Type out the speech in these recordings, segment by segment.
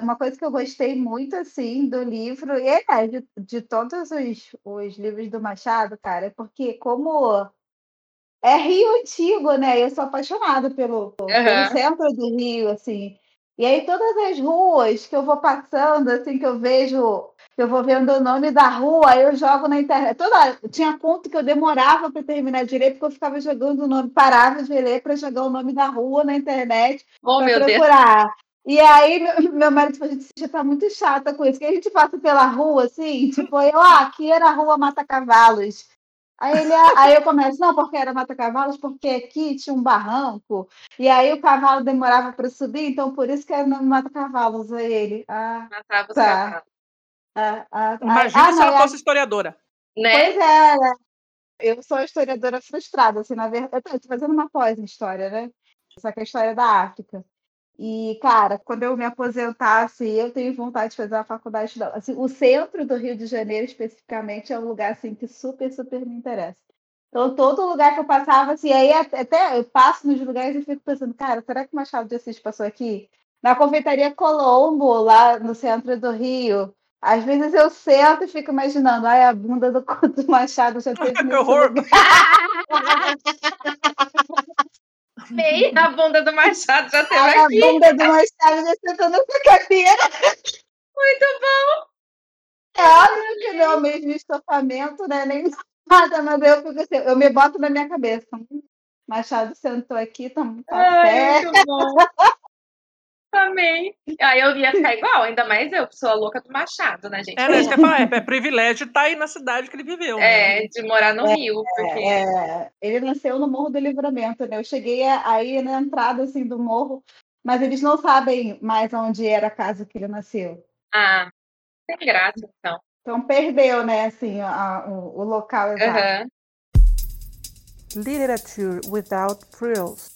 Uma coisa que eu gostei muito, assim, do livro, e é de, de todos os, os livros do Machado, cara, é porque como é Rio Antigo, né? Eu sou apaixonada pelo, pelo centro do Rio, assim. E aí todas as ruas que eu vou passando, assim, que eu vejo, que eu vou vendo o nome da rua, eu jogo na internet. Toda, tinha ponto que eu demorava para terminar direito, porque eu ficava jogando o nome, parava de ler para jogar o nome da rua na internet oh, para procurar. Deus. E aí, meu marido falou, a gente já tá muito chata com isso, que a gente passa pela rua, assim, tipo, eu, ah, aqui era a rua Mata Cavalos. Aí, ele, aí eu começo, não, porque era mata-cavalos, porque aqui tinha um barranco, e aí o cavalo demorava para subir, então por isso que era nome mata-cavalos. Aí ele, ah, Matava tá. cavalos. Ah, ah, Imagina ah, se ela fosse historiadora. Né? Pois é, né? eu sou historiadora frustrada, assim, na verdade, eu estou fazendo uma pós em história, né? Só que é a história da África. E, cara, quando eu me aposentasse, eu tenho vontade de fazer a faculdade. Assim, o centro do Rio de Janeiro, especificamente, é um lugar assim, que super, super me interessa. Então, todo lugar que eu passava, assim, aí até eu passo nos lugares e fico pensando, cara, será que o Machado de Assis passou aqui? Na confeitaria Colombo, lá no centro do Rio. Às vezes eu sento e fico imaginando, ai, a bunda do, do Machado já teve. que horror! Amei a bunda do Machado já teve aqui. A bunda do Machado já sentou nessa cadeira. Muito bom. É óbvio que não é o mesmo estofamento, né? Nem nada, mas eu fico assim, eu me boto na minha cabeça. Machado sentou aqui, tá, tá Ai, Muito bom. Amei. Aí eu ia ficar igual, ainda mais eu, que sou a louca do Machado, né, gente? É, né, é, é privilégio estar tá aí na cidade que ele viveu. Né? É, de morar no é, Rio. Porque... É, ele nasceu no Morro do Livramento, né? Eu cheguei aí na entrada assim, do morro, mas eles não sabem mais onde era a casa que ele nasceu. Ah, tem graça, então. Então perdeu, né, assim, a, o, o, local exato. Uhum. Literature without frills.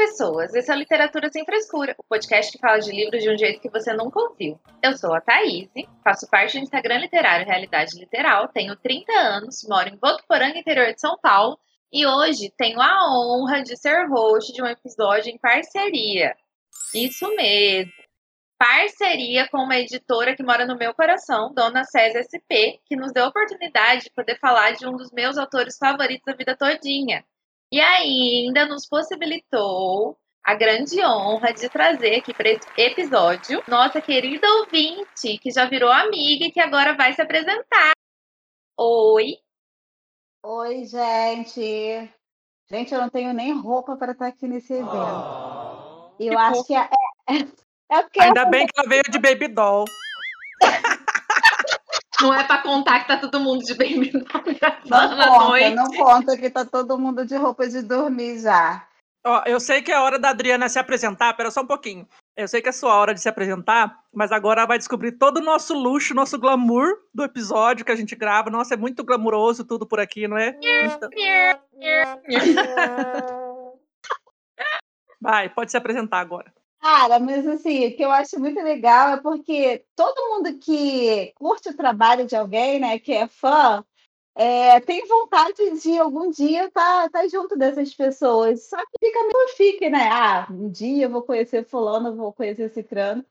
Pessoas, esse é o Literatura Sem Frescura, o podcast que fala de livros de um jeito que você nunca ouviu. Eu sou a Thaís, faço parte do Instagram Literário Realidade Literal, tenho 30 anos, moro em Votuporanga, interior de São Paulo, e hoje tenho a honra de ser host de um episódio em parceria. Isso mesmo. Parceria com uma editora que mora no meu coração, Dona César SP, que nos deu a oportunidade de poder falar de um dos meus autores favoritos da vida todinha, e ainda nos possibilitou a grande honra de trazer aqui para esse episódio nossa querida ouvinte, que já virou amiga e que agora vai se apresentar. Oi. Oi, gente. Gente, eu não tenho nem roupa para estar aqui nesse evento. Oh, eu acho pouco. que é, é, é porque Ainda bem que ela veio de baby doll. Não é para contar que tá todo mundo de baby Não conta, não conta que tá todo mundo de roupa de dormir já. Ó, eu sei que é hora da Adriana se apresentar, pera só um pouquinho. Eu sei que é sua hora de se apresentar, mas agora ela vai descobrir todo o nosso luxo, nosso glamour do episódio que a gente grava. Nossa, é muito glamuroso tudo por aqui, não é? Então... Vai, pode se apresentar agora. Cara, mas assim, o que eu acho muito legal é porque todo mundo que curte o trabalho de alguém, né, que é fã, é, tem vontade de algum dia estar tá, tá junto dessas pessoas. Só que fica meio fique, né? Ah, um dia eu vou conhecer fulano, vou conhecer cicrano.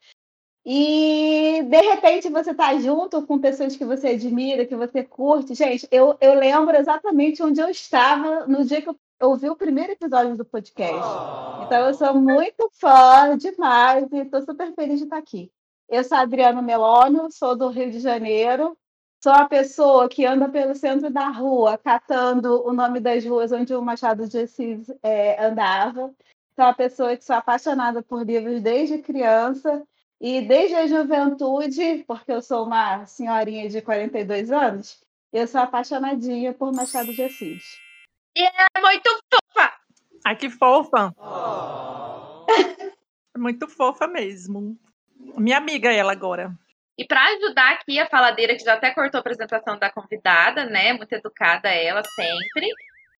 E de repente você tá junto com pessoas que você admira, que você curte. Gente, eu, eu lembro exatamente onde eu estava no dia que eu ouvi o primeiro episódio do podcast. Oh. Então eu sou muito fã demais e estou super feliz de estar aqui. Eu sou a Adriana Melônio, sou do Rio de Janeiro. Sou a pessoa que anda pelo centro da rua, catando o nome das ruas onde o Machado de Assis é, andava. Sou a pessoa que sou apaixonada por livros desde criança e desde a juventude, porque eu sou uma senhorinha de 42 anos, eu sou apaixonadinha por Machado de Assis. E é muito fofa. Ai, que fofa. Oh. muito fofa mesmo. Minha amiga ela agora. E para ajudar aqui a faladeira, que já até cortou a apresentação da convidada, né? Muito educada ela sempre.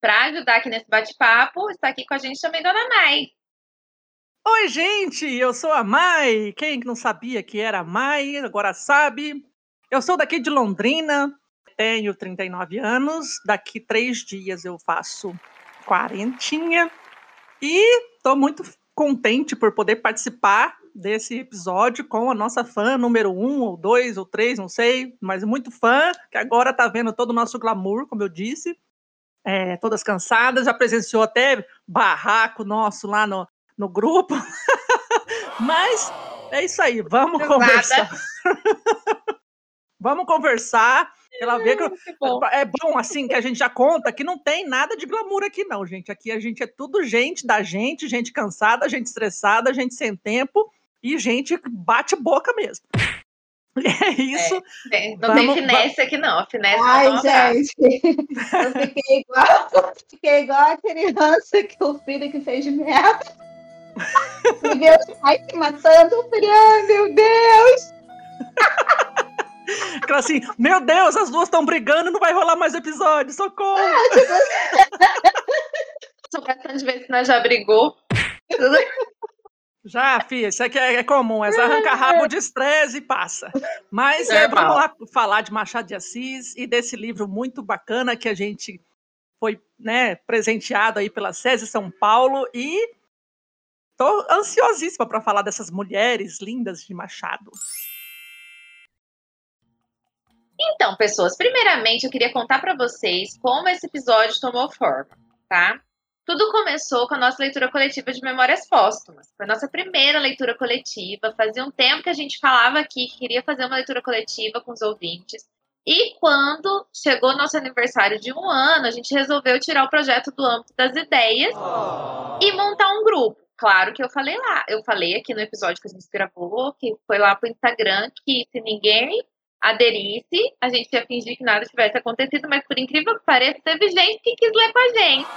Para ajudar aqui nesse bate-papo, está aqui com a gente também Dona Mai. Oi, gente, eu sou a Mai. Quem não sabia que era a Mai, agora sabe. Eu sou daqui de Londrina, tenho 39 anos. Daqui três dias eu faço quarentinha. E estou muito contente por poder participar desse episódio com a nossa fã número um, ou dois, ou três, não sei, mas muito fã, que agora está vendo todo o nosso glamour, como eu disse. É, todas cansadas, já presenciou até barraco nosso lá no, no grupo. mas é isso aí, vamos conversar. vamos conversar. Ela vê que, que bom. é bom assim que a gente já conta que não tem nada de glamour aqui não, gente. Aqui a gente é tudo gente da gente, gente cansada, gente estressada, gente sem tempo e gente bate boca mesmo. É isso. É, não Vamos, tem finesse aqui, não. A finesse Ai, não gente. Eu fiquei igual, fiquei igual a criança que o filho que fez merda. Me viu o pai se matando. Meu Deus. Aquela assim, meu Deus, as duas estão brigando, não vai rolar mais episódio, socorro! Só gastando de ver se nós já brigou. Já, filha, isso aqui é, é comum, é arranca rabo de estresse e passa. Mas é, vamos lá falar de Machado de Assis e desse livro muito bacana que a gente foi né, presenteado aí pela SESI São Paulo e tô ansiosíssima para falar dessas mulheres lindas de Machado. Então, pessoas, primeiramente eu queria contar para vocês como esse episódio tomou forma, tá? Tudo começou com a nossa leitura coletiva de Memórias Póstumas. Foi a nossa primeira leitura coletiva. Fazia um tempo que a gente falava aqui que queria fazer uma leitura coletiva com os ouvintes. E quando chegou nosso aniversário de um ano, a gente resolveu tirar o projeto do âmbito das ideias oh. e montar um grupo. Claro que eu falei lá, eu falei aqui no episódio que a gente gravou, que foi lá pro Instagram, que se ninguém aderisse, a gente ia fingir que nada tivesse acontecido, mas por incrível que pareça, teve gente que quis ler com a gente.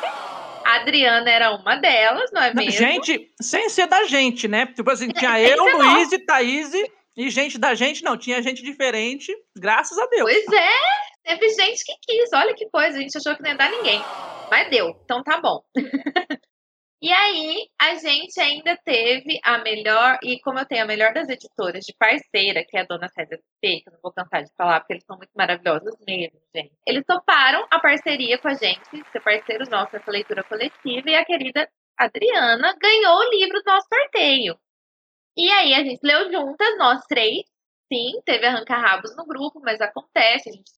A Adriana era uma delas, não é mesmo? Gente, sem ser da gente, né? Tipo assim, tinha eu, Luiz e Thaís e gente da gente, não, tinha gente diferente, graças a Deus. Pois é, teve gente que quis, olha que coisa, a gente achou que não ia dar ninguém. Mas deu, então tá bom. E aí, a gente ainda teve a melhor, e como eu tenho a melhor das editoras de parceira, que é a dona Célia P, que eu não vou cansar de falar, porque eles são muito maravilhosos mesmo, gente. Eles toparam a parceria com a gente, ser parceiros nossos nessa leitura coletiva, e a querida Adriana ganhou o livro do nosso sorteio. E aí, a gente leu juntas, nós três. Sim, teve arranca-rabos no grupo, mas acontece, a gente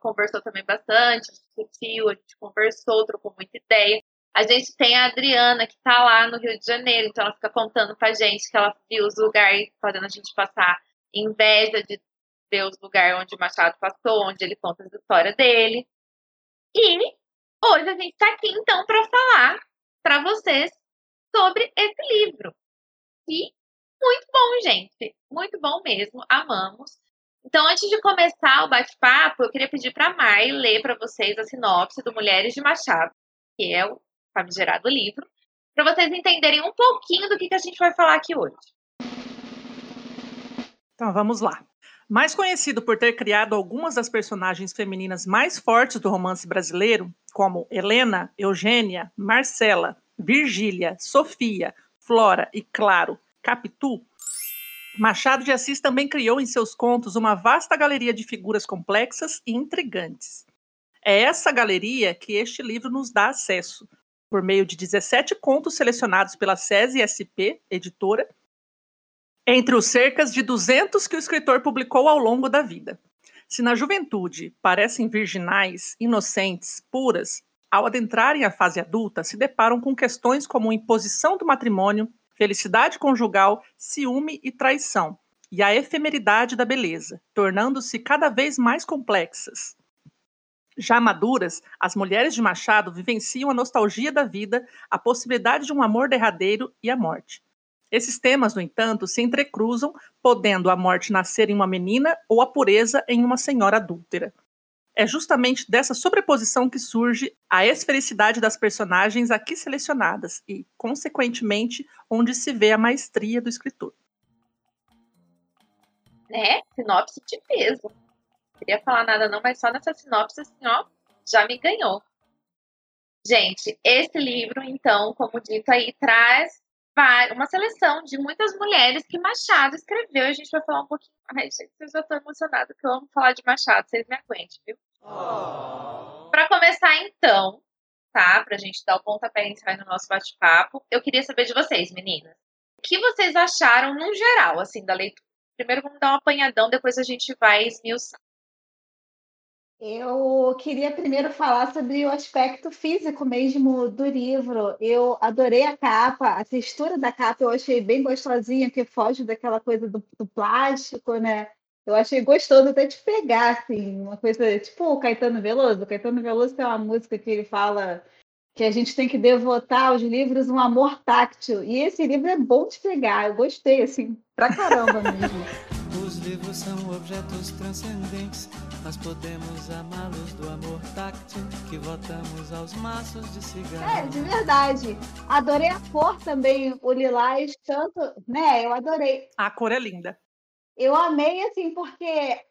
conversou também bastante, discutiu, a gente conversou, trocou muita ideia. A gente tem a Adriana, que está lá no Rio de Janeiro, então ela fica contando pra gente que ela viu os lugares, fazendo a gente passar inveja de ver os lugares onde o Machado passou, onde ele conta a história dele. E hoje a gente está aqui, então, para falar para vocês sobre esse livro. E muito bom, gente. Muito bom mesmo. Amamos. Então, antes de começar o bate-papo, eu queria pedir para a Mai ler para vocês a sinopse do Mulheres de Machado, que é o famigerado livro, para vocês entenderem um pouquinho do que, que a gente vai falar aqui hoje. Então, vamos lá. Mais conhecido por ter criado algumas das personagens femininas mais fortes do romance brasileiro, como Helena, Eugênia, Marcela, Virgília, Sofia, Flora e, claro, Capitu, Machado de Assis também criou em seus contos uma vasta galeria de figuras complexas e intrigantes. É essa galeria que este livro nos dá acesso, por meio de 17 contos selecionados pela SESI SP, editora, entre os cercas de 200 que o escritor publicou ao longo da vida. Se na juventude parecem virginais, inocentes, puras, ao adentrarem a fase adulta, se deparam com questões como imposição do matrimônio, felicidade conjugal, ciúme e traição, e a efemeridade da beleza, tornando-se cada vez mais complexas. Já maduras, as mulheres de Machado vivenciam a nostalgia da vida, a possibilidade de um amor derradeiro e a morte. Esses temas, no entanto, se entrecruzam, podendo a morte nascer em uma menina ou a pureza em uma senhora adúltera. É justamente dessa sobreposição que surge a esfericidade das personagens aqui selecionadas e, consequentemente, onde se vê a maestria do escritor. né? Sinopse de peso. Não queria falar nada não, mas só nessa sinopse, assim, ó, já me ganhou. Gente, esse livro, então, como dito aí, traz uma seleção de muitas mulheres que Machado escreveu. A gente vai falar um pouquinho. Ai, gente, eu já tô emocionada que eu amo falar de Machado, vocês me aguentem, viu? Oh. Para começar, então, tá? Pra gente dar o pontapé inicial no nosso bate-papo, eu queria saber de vocês, meninas. O que vocês acharam, no geral, assim, da leitura? Primeiro vamos dar um apanhadão, depois a gente vai esmiuçar. Eu queria primeiro falar sobre o aspecto físico mesmo do livro. Eu adorei a capa, a textura da capa eu achei bem gostosinha, que foge daquela coisa do, do plástico, né? Eu achei gostoso até de pegar, assim, uma coisa tipo o Caetano Veloso. O Caetano Veloso tem uma música que ele fala que a gente tem que devotar aos livros um amor táctil. E esse livro é bom de pegar, eu gostei, assim, pra caramba mesmo. Os livros são objetos transcendentes nós podemos amá-los do amor táctil que votamos aos maços de cigarro. É, de verdade. Adorei a cor também, o lilás, tanto, né? Eu adorei. A cor é linda. Eu amei, assim, porque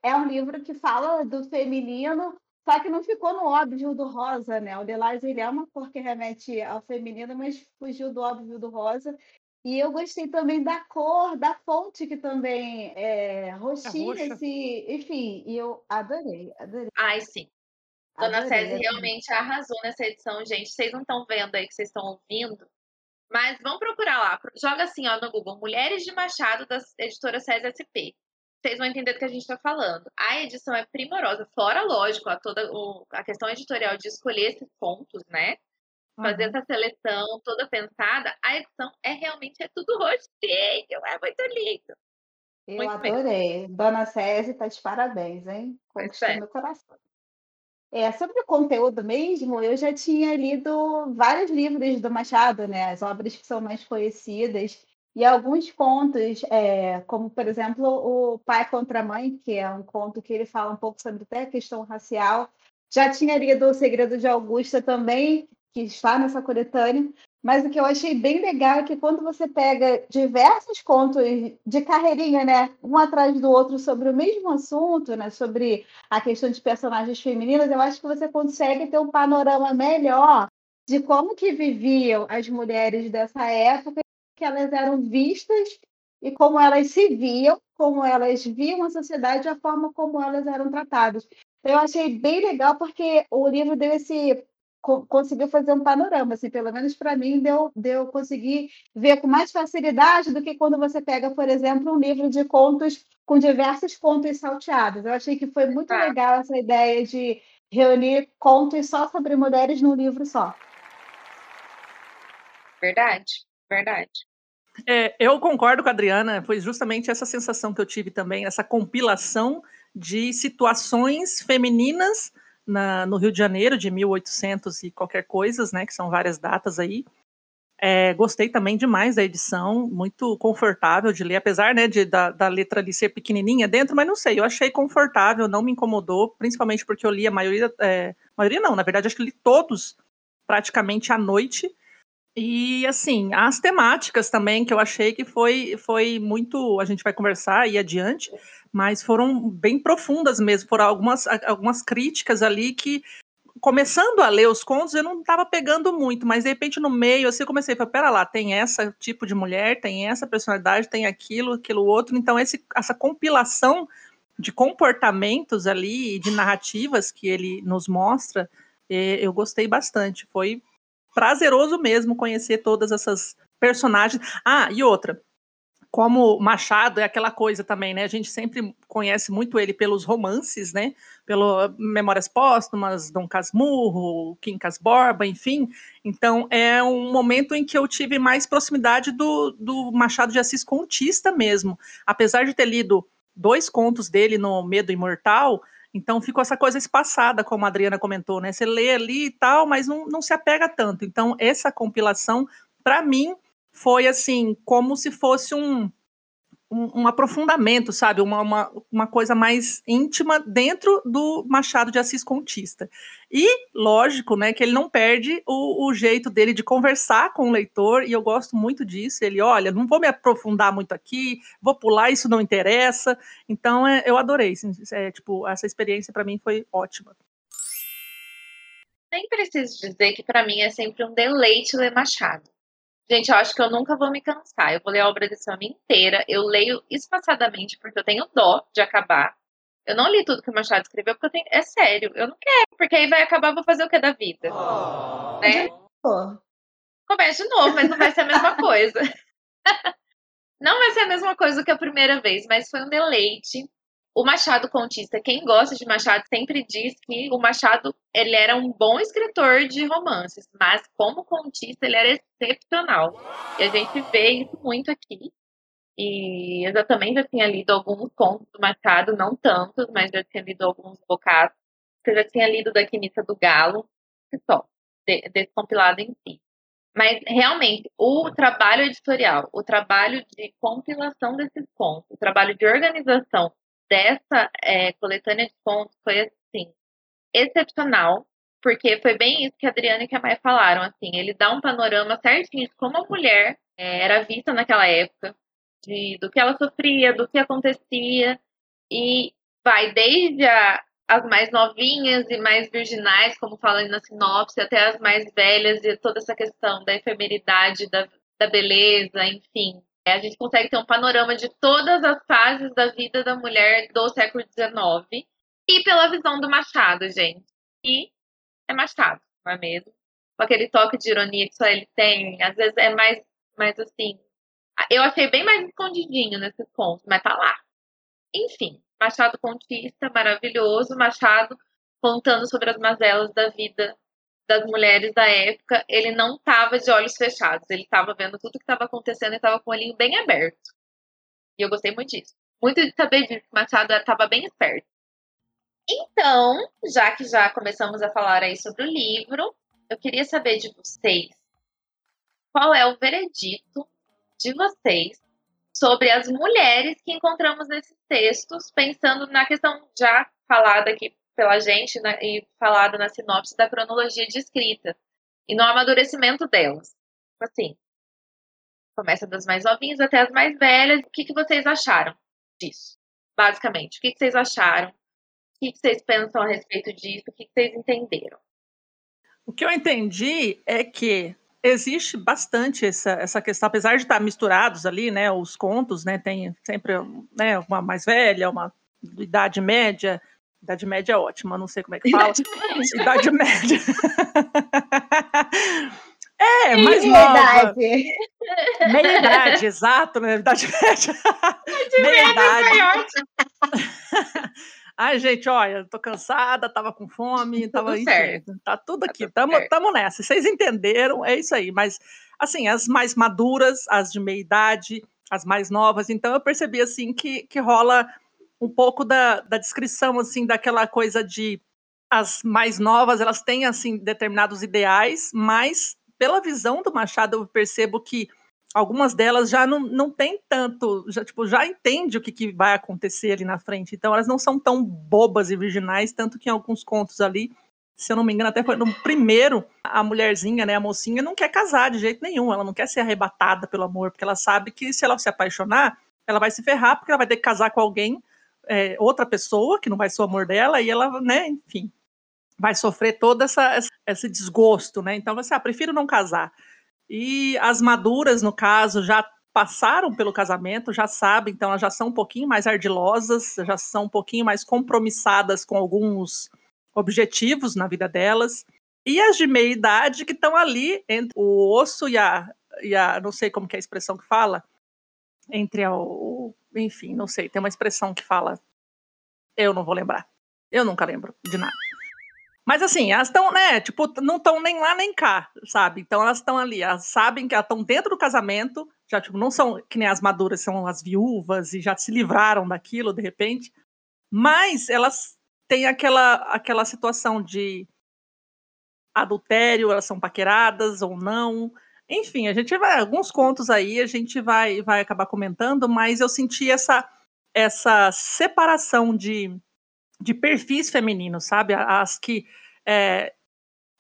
é um livro que fala do feminino, só que não ficou no óbvio do rosa, né? O lilás, ele é uma cor que remete ao feminino, mas fugiu do óbvio do rosa. E eu gostei também da cor, da fonte, que também é roxinha, assim, enfim, e eu adorei, adorei. Ai, sim. Dona Cési realmente arrasou nessa edição, gente. Vocês não estão vendo aí que vocês estão ouvindo, mas vão procurar lá. Joga assim, ó, no Google, Mulheres de Machado, da editora César SP. Vocês vão entender do que a gente está falando. A edição é primorosa, fora, lógico, a, toda o, a questão editorial de escolher esses pontos, né? Fazer uhum. essa seleção toda pensada, a edição é realmente é tudo roxinho, é muito lindo. Eu muito adorei. Bem. Dona Cési tá de parabéns, hein? Conquistou é. meu coração. É, sobre o conteúdo mesmo, eu já tinha lido vários livros do Machado, né? As obras que são mais conhecidas. E alguns contos, é, como por exemplo o Pai contra a Mãe, que é um conto que ele fala um pouco sobre até a questão racial. Já tinha lido O Segredo de Augusta também, que está nessa coletânea, mas o que eu achei bem legal é que quando você pega diversos contos de carreirinha, né, um atrás do outro sobre o mesmo assunto, né, sobre a questão de personagens femininas, eu acho que você consegue ter um panorama melhor de como que viviam as mulheres dessa época, que elas eram vistas e como elas se viam, como elas viam a sociedade, a forma como elas eram tratadas. Eu achei bem legal porque o livro deu esse conseguiu fazer um panorama, assim, pelo menos para mim deu, deu conseguir ver com mais facilidade do que quando você pega, por exemplo, um livro de contos com diversos contos salteados. Eu achei que foi muito ah. legal essa ideia de reunir contos só sobre mulheres num livro só. Verdade, verdade. É, eu concordo com a Adriana, foi justamente essa sensação que eu tive também, essa compilação de situações femininas na, no Rio de Janeiro, de 1800 e qualquer coisas, né, que são várias datas aí. É, gostei também demais da edição, muito confortável de ler, apesar né, de, da, da, letra ali ser pequenininha dentro, mas não sei, eu achei confortável, não me incomodou, principalmente porque eu li a maioria, é, maioria não, na verdade acho que li todos praticamente à noite, e assim, as temáticas também que eu achei que foi, foi muito, a gente vai conversar aí adiante, mas foram bem profundas mesmo, foram algumas, algumas críticas ali que começando a ler os contos, eu não estava pegando muito, mas de repente no meio, assim, eu comecei a falar, pera lá, tem essa tipo de mulher, tem essa personalidade, tem aquilo, aquilo outro, então esse, essa compilação de comportamentos ali de narrativas que ele nos mostra, eh, eu gostei bastante, foi prazeroso mesmo conhecer todas essas personagens. Ah, e outra, como Machado é aquela coisa também, né? A gente sempre conhece muito ele pelos romances, né? Pelo Memórias Póstumas, Dom Casmurro, Quincas Borba, enfim. Então é um momento em que eu tive mais proximidade do, do Machado de Assis contista mesmo. Apesar de ter lido dois contos dele no Medo Imortal, então ficou essa coisa espaçada, como a Adriana comentou, né? Você lê ali e tal, mas não, não se apega tanto. Então, essa compilação, para mim, foi assim, como se fosse um, um, um aprofundamento, sabe? Uma, uma, uma, coisa mais íntima dentro do Machado de Assis contista. E, lógico, né, que ele não perde o, o, jeito dele de conversar com o leitor, e eu gosto muito disso. Ele, olha, não vou me aprofundar muito aqui, vou pular, isso não interessa. Então, é, eu adorei. É, tipo, essa experiência para mim foi ótima. Nem preciso dizer que para mim é sempre um deleite ler Machado. Gente, eu acho que eu nunca vou me cansar. Eu vou ler a obra desse homem inteira. Eu leio espaçadamente porque eu tenho dó de acabar. Eu não li tudo que o Machado escreveu porque eu tenho. É sério, eu não quero, porque aí vai acabar, vou fazer o que da vida? Oh. Né? Oh. Começa de novo, mas não vai ser a mesma coisa. não vai ser a mesma coisa que a primeira vez, mas foi um deleite. O Machado contista, quem gosta de Machado sempre diz que o Machado ele era um bom escritor de romances, mas como contista ele era excepcional. E a gente vê isso muito aqui. E eu já também já tinha lido alguns contos do Machado, não tantos, mas já tinha lido alguns bocados. Eu já tinha lido da Quinita do Galo, só, desse compilado em si. Mas realmente, o trabalho editorial, o trabalho de compilação desses contos, o trabalho de organização dessa é, coletânea de contos foi assim excepcional, porque foi bem isso que a Adriana e a Maia falaram, assim, ele dá um panorama certinho de como a mulher é, era vista naquela época, de, do que ela sofria, do que acontecia, e vai desde a, as mais novinhas e mais virginais, como fala na sinopse, até as mais velhas, e toda essa questão da efemeridade, da, da beleza, enfim, a gente consegue ter um panorama de todas as fases da vida da mulher do século XIX e pela visão do Machado, gente. E é Machado, não é mesmo? Com aquele toque de ironia que só ele tem, às vezes é mais, mais assim. Eu achei bem mais escondidinho nesses contos, mas tá lá. Enfim, Machado contista, maravilhoso. Machado contando sobre as mazelas da vida das mulheres da época, ele não estava de olhos fechados, ele estava vendo tudo que estava acontecendo e estava com o olhinho bem aberto. E eu gostei muito disso. Muito de saber disso, Machado estava bem esperto. Então, já que já começamos a falar aí sobre o livro, eu queria saber de vocês qual é o veredito de vocês sobre as mulheres que encontramos nesses textos, pensando na questão já falada aqui pela gente né, e falado na sinopse da cronologia de escrita e no amadurecimento delas. Assim, começa das mais novinhas até as mais velhas. O que, que vocês acharam disso? Basicamente, o que, que vocês acharam? O que, que vocês pensam a respeito disso? O que, que vocês entenderam? O que eu entendi é que existe bastante essa, essa questão, apesar de estar misturados ali, né, os contos, né, tem sempre né, uma mais velha, uma idade média, Idade média é ótima, não sei como é que fala. Idade média. é, mais Meia nova. Idade. Meia idade, exato, né? Idade média. Meia idade. Ai, gente, olha, tô cansada, tava com fome, tava tudo certo. tá tudo tá aqui, tá tamo, tamo nessa. Vocês entenderam, é isso aí. Mas, assim, as mais maduras, as de meia idade, as mais novas, então eu percebi, assim, que, que rola um pouco da, da descrição, assim, daquela coisa de as mais novas, elas têm, assim, determinados ideais, mas pela visão do Machado eu percebo que algumas delas já não, não tem tanto, já, tipo, já entende o que, que vai acontecer ali na frente, então elas não são tão bobas e virginais, tanto que em alguns contos ali, se eu não me engano, até foi no primeiro, a mulherzinha, né, a mocinha, não quer casar de jeito nenhum, ela não quer ser arrebatada pelo amor, porque ela sabe que se ela se apaixonar, ela vai se ferrar, porque ela vai ter que casar com alguém é, outra pessoa, que não vai ser o amor dela, e ela, né, enfim, vai sofrer todo essa, esse desgosto, né? Então, você, ah, prefiro não casar. E as maduras, no caso, já passaram pelo casamento, já sabem, então elas já são um pouquinho mais ardilosas, já são um pouquinho mais compromissadas com alguns objetivos na vida delas. E as de meia idade que estão ali entre o osso e a, e a, não sei como que é a expressão que fala, entre o, enfim, não sei, tem uma expressão que fala. Eu não vou lembrar. Eu nunca lembro de nada. Mas assim, elas estão, né, tipo, não estão nem lá nem cá, sabe? Então elas estão ali, elas sabem que elas estão dentro do casamento, já tipo, não são que nem as maduras, são as viúvas e já se livraram daquilo de repente. Mas elas têm aquela aquela situação de adultério, elas são paqueradas ou não, Enfim, a gente vai alguns contos aí, a gente vai vai acabar comentando, mas eu senti essa essa separação de, de perfis femininos, sabe? As que é,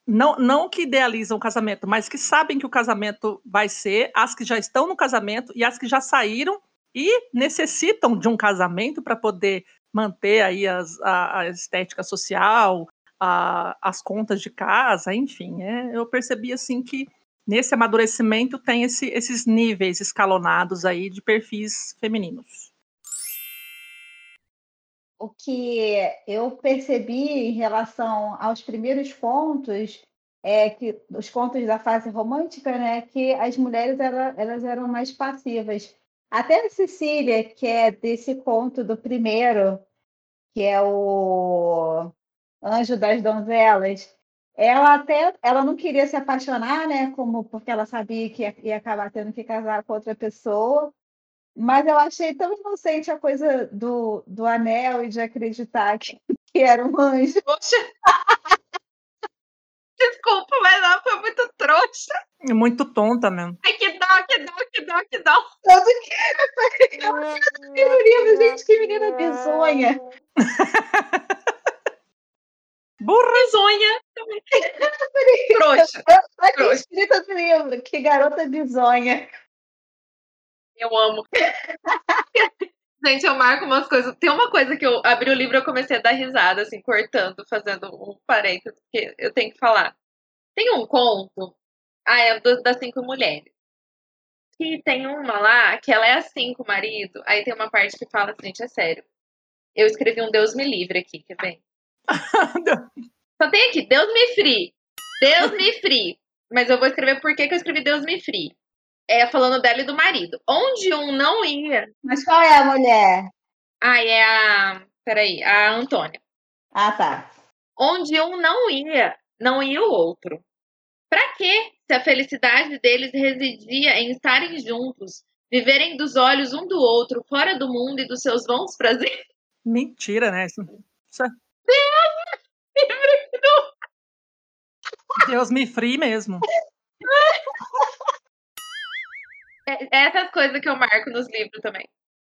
não, não que idealizam o casamento, mas que sabem que o casamento vai ser, as que já estão no casamento e as que já saíram e necessitam de um casamento para poder manter aí as, a, a estética social, a, as contas de casa, enfim. É, eu percebi assim que nesse amadurecimento tem esse, esses níveis escalonados aí de perfis femininos. O que eu percebi em relação aos primeiros contos é que os contos da fase romântica, né, que as mulheres elas, elas eram mais passivas. Até a Cecília, que é desse conto do primeiro, que é o Anjo das Donzelas, ela até ela não queria se apaixonar, né, como porque ela sabia que ia, ia acabar tendo que casar com outra pessoa, mas eu achei tão inocente a coisa do, do anel e de acreditar que, que era um anjo. Poxa! Desculpa, mas ela foi muito trouxa. É muito tonta mesmo. Ai, que dó, que dó, que dó, que dó. Tanto que eu livro, gente, que menina bizonha. Burra! Bizonha. Trouxa. Que escrita do livro, que garota bizonha. Eu amo. Gente, eu marco umas coisas. Tem uma coisa que eu abri o livro e eu comecei a dar risada, assim, cortando, fazendo um parênteses, que eu tenho que falar. Tem um conto, ah, é do, das cinco mulheres. Que tem uma lá que ela é assim com o marido. Aí tem uma parte que fala assim, gente, é sério. Eu escrevi um Deus me livre aqui, quer ver? Só tem aqui, Deus me free. Deus me free. Mas eu vou escrever por que, que eu escrevi Deus me free é, falando dela e do marido. Onde um não ia. Mas qual é a mulher? Ah, é a. Peraí, a Antônia. Ah, tá. Onde um não ia, não ia o outro. Pra quê? Se a felicidade deles residia em estarem juntos, viverem dos olhos um do outro, fora do mundo e dos seus vãos prazeres. Mentira, né? Isso, isso é... Deus me free mesmo. É, é essas coisas que eu marco nos livros também.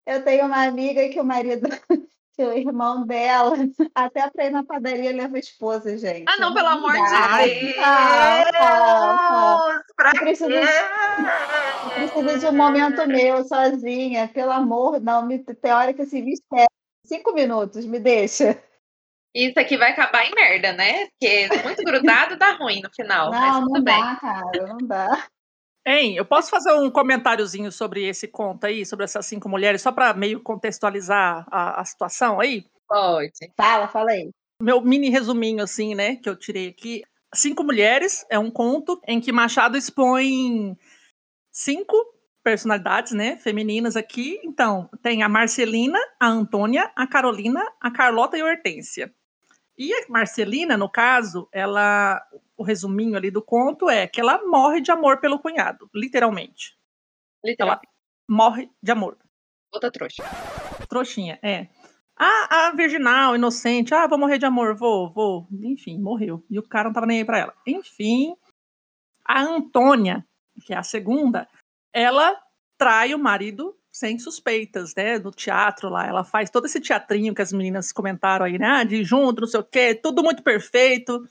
Eu tenho uma amiga que o marido, que o irmão dela, até pra ir na padaria leva a esposa, gente. Ah, não, pelo amor de Deus! Pra preciso, preciso de um momento meu sozinha, pelo amor, não, me, tem hora que assim, me espera. Cinco minutos, me deixa. Isso aqui vai acabar em merda, né? Porque muito grudado dá ruim no final. Não, não bem. dá, cara, não dá. Hein, eu posso fazer um comentáriozinho sobre esse conto aí, sobre essas cinco mulheres, só para meio contextualizar a, a, situação aí? Pode. Fala, fala aí. Meu mini resuminho, assim, né, que eu tirei aqui. Cinco Mulheres é um conto em que Machado expõe cinco personalidades, né, femininas aqui. Então, tem a Marcelina, a Antônia, a Carolina, a Carlota e a Hortência. E a Marcelina, no caso, ela o resuminho ali do conto é que ela morre de amor pelo cunhado, literalmente. Literalmente. Ela morre de amor. Outra trouxa. Trouxinha, é. Ah, a virginal, inocente, ah, vou morrer de amor, vou, vou. Enfim, morreu. E o cara não tava nem aí pra ela. Enfim, a Antônia, que é a segunda, ela trai o marido sem suspeitas, né? No teatro lá, ela faz todo esse teatrinho que as meninas comentaram aí, né? De junto, não sei o quê, tudo muito perfeito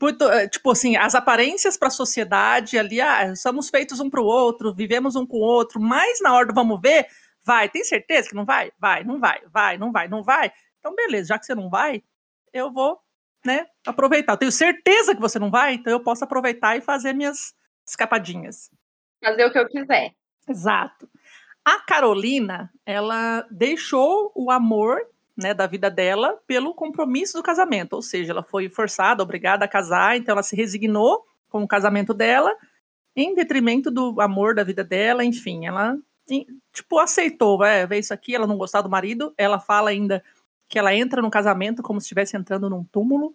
muito, eh, tipo assim, as aparências para a sociedade ali, ah, somos feitos um para o outro, vivemos um com o outro, mas na hora do vamos ver, vai, tem certeza que não vai? Vai, não vai, vai, não vai, não vai. Então, beleza, já que você não vai, eu vou, né, aproveitar. Eu tenho certeza que você não vai, então eu posso aproveitar e fazer minhas escapadinhas. Fazer o que eu quiser. Exato. A Carolina, ela deixou o amor né, da vida dela pelo compromisso do casamento, ou seja, ela foi forçada, obrigada a casar, então ela se resignou com o casamento dela em detrimento do amor da vida dela, enfim, ela tipo aceitou, é, ver isso aqui, ela não gostar do marido, ela fala ainda que ela entra no casamento como se estivesse entrando num túmulo,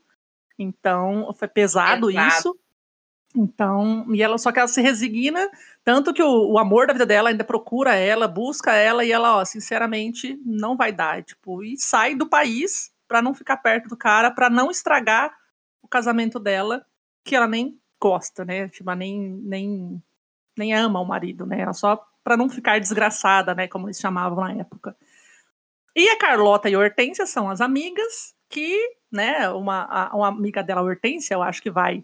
então foi pesado Exato. isso. Então, e ela só que ela se resigna, tanto que o, o, amor da vida dela ainda procura ela, busca ela e ela, ó, sinceramente, não vai dar, tipo, e sai do país para não ficar perto do cara, para não estragar o casamento dela, que ela nem gosta, né? Tipo, nem nem nem ama o marido, né? Ela só para não ficar desgraçada, né? Como eles chamavam na época. E a Carlota e a Hortência são as amigas que, né? Uma, a, uma amiga dela, a Hortência, eu acho que vai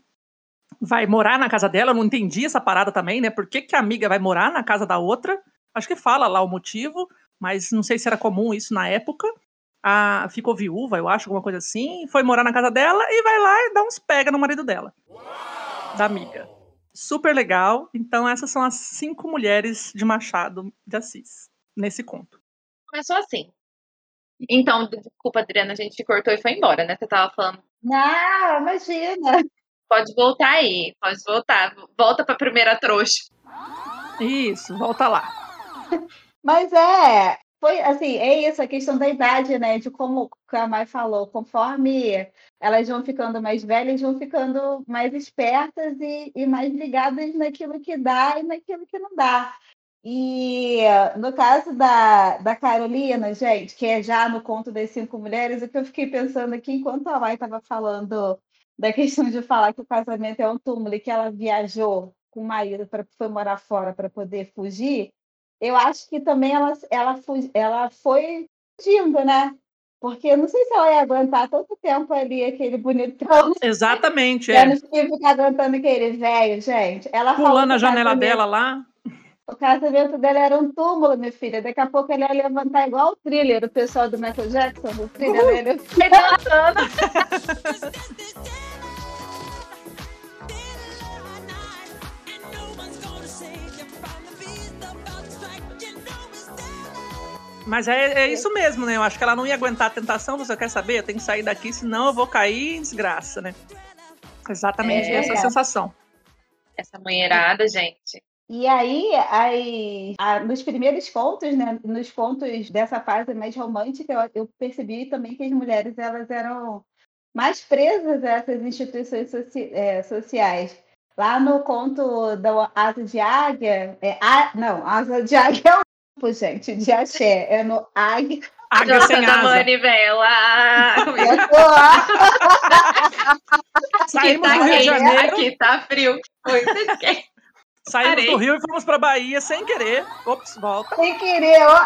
vai morar na casa dela. Eu não entendi essa parada também, né? Por que, que a amiga vai morar na casa da outra? Acho que fala lá o motivo, mas não sei se era comum isso na época. A, ficou viúva, eu acho, alguma coisa assim, foi morar na casa dela e vai lá e dá uns pega no marido dela, da amiga. Super legal. Então, essas são as cinco mulheres de Machado de Assis, nesse conto. Começou assim. Então, desculpa, Adriana, a gente cortou e foi embora, né? Você tava falando. Não, imagina. Pode voltar aí, pode voltar. Volta pra primeira trouxa. Isso, volta lá. Mas é, foi assim, é isso, a questão da idade, né? De como a Mai falou, conforme elas vão ficando mais velhas, vão ficando mais espertas e, e mais ligadas naquilo que dá e naquilo que não dá. E no caso da, da Carolina, gente, que é já no conto das cinco mulheres, o que eu fiquei pensando aqui enquanto a Mai estava falando da questão de falar que o casamento é um túmulo e que ela viajou com o marido para foi morar fora para poder fugir, eu acho que também ela, ela, ela foi fugindo, né? Porque eu não sei se ela ia aguentar tanto tempo ali, aquele bonitão. Exatamente, é. Ela não ficar aguentando aquele velho, gente. Ela Pulando a janela dela lá. O casamento dela era um túmulo, minha filha. Daqui a pouco ele ia levantar igual o thriller, o pessoal do Michael Jackson, o thriller uh! dele. Mas é, é, isso mesmo, né? Eu acho que ela não ia aguentar a tentação. Você quer saber? Eu tenho que sair daqui, senão eu vou cair em desgraça, né? Exatamente é, essa é. sensação. Essa manheirada, gente. E aí, aí a, nos primeiros contos, né, nos contos dessa fase mais romântica, eu, eu, percebi também que as mulheres elas eram mais presas a essas instituições soci, é, sociais. Lá no conto da Asa de Águia, é, a, não, Asa de Águia é gente, de axé. É no Ag. Águia Nossa, sem asa. Manivela. Saímos tá do Rio de Janeiro. Aqui tá frio. Oi, Saímos Parei. do Rio e fomos para Bahia sem querer. Ops, volta. Sem querer, ó.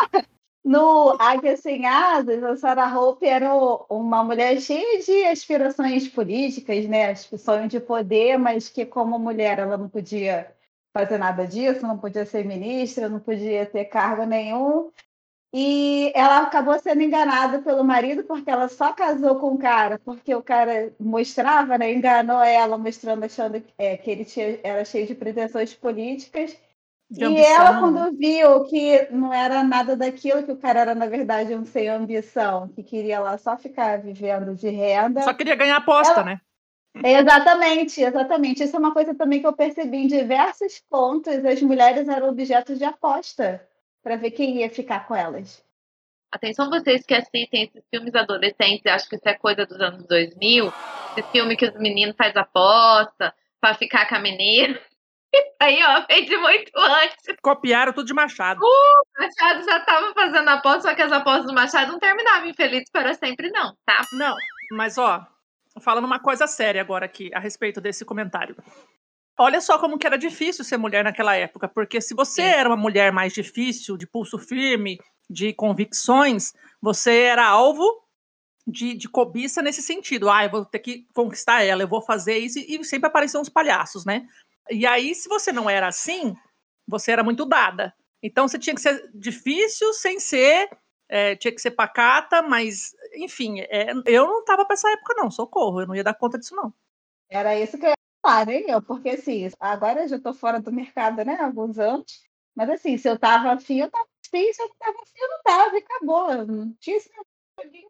No Águia Sem Asas, a Sarah Hope era uma mulher cheia de aspirações políticas, né? Sonho de poder, mas que como mulher ela não podia fazer nada disso, não podia ser ministra, não podia ter cargo nenhum. E ela acabou sendo enganada pelo marido porque ela só casou com o cara porque o cara mostrava, né, enganou ela, mostrando, achando é, que ele tinha, era cheio de pretensões políticas. De e ambição. ela, quando viu que não era nada daquilo, que o cara era, na verdade, um sem ambição, que queria lá só ficar vivendo de renda. Só queria ganhar aposta, ela... né? Exatamente, exatamente. Isso é uma coisa também que eu percebi em diversos pontos. As mulheres eram objetos de aposta para ver quem ia ficar com elas. Atenção vocês que assistem esses filmes adolescentes, acho que isso é coisa dos anos 2000, esse filme que os meninos fazem aposta para ficar com a menina. Aí, ó, fez de muito antes. Copiaram tudo de Machado. Uh, Machado já tava fazendo aposta, só que as apostas do Machado não terminavam infelizes para sempre, não, tá? Não, mas ó, falando uma coisa séria agora aqui a respeito desse comentário. Olha só como que era difícil ser mulher naquela época, porque se você Sim. era uma mulher mais difícil, de pulso firme, de convicções, você era alvo de, de cobiça nesse sentido. Ah, eu vou ter que conquistar ela, eu vou fazer isso, e sempre apareciam os palhaços, né? E aí, se você não era assim, você era muito dada. Então, você tinha que ser difícil sem ser é, tinha que ser pacata, mas, enfim, é, eu não tava pra essa época, não, socorro, eu não ia dar conta disso, não. Era isso que eu ia falar, eu, porque assim, agora eu já tô fora do mercado, né, há alguns anos, mas assim, se eu tava afim, eu tava afim, se eu tava afim, eu não tava, e acabou, não tinha esse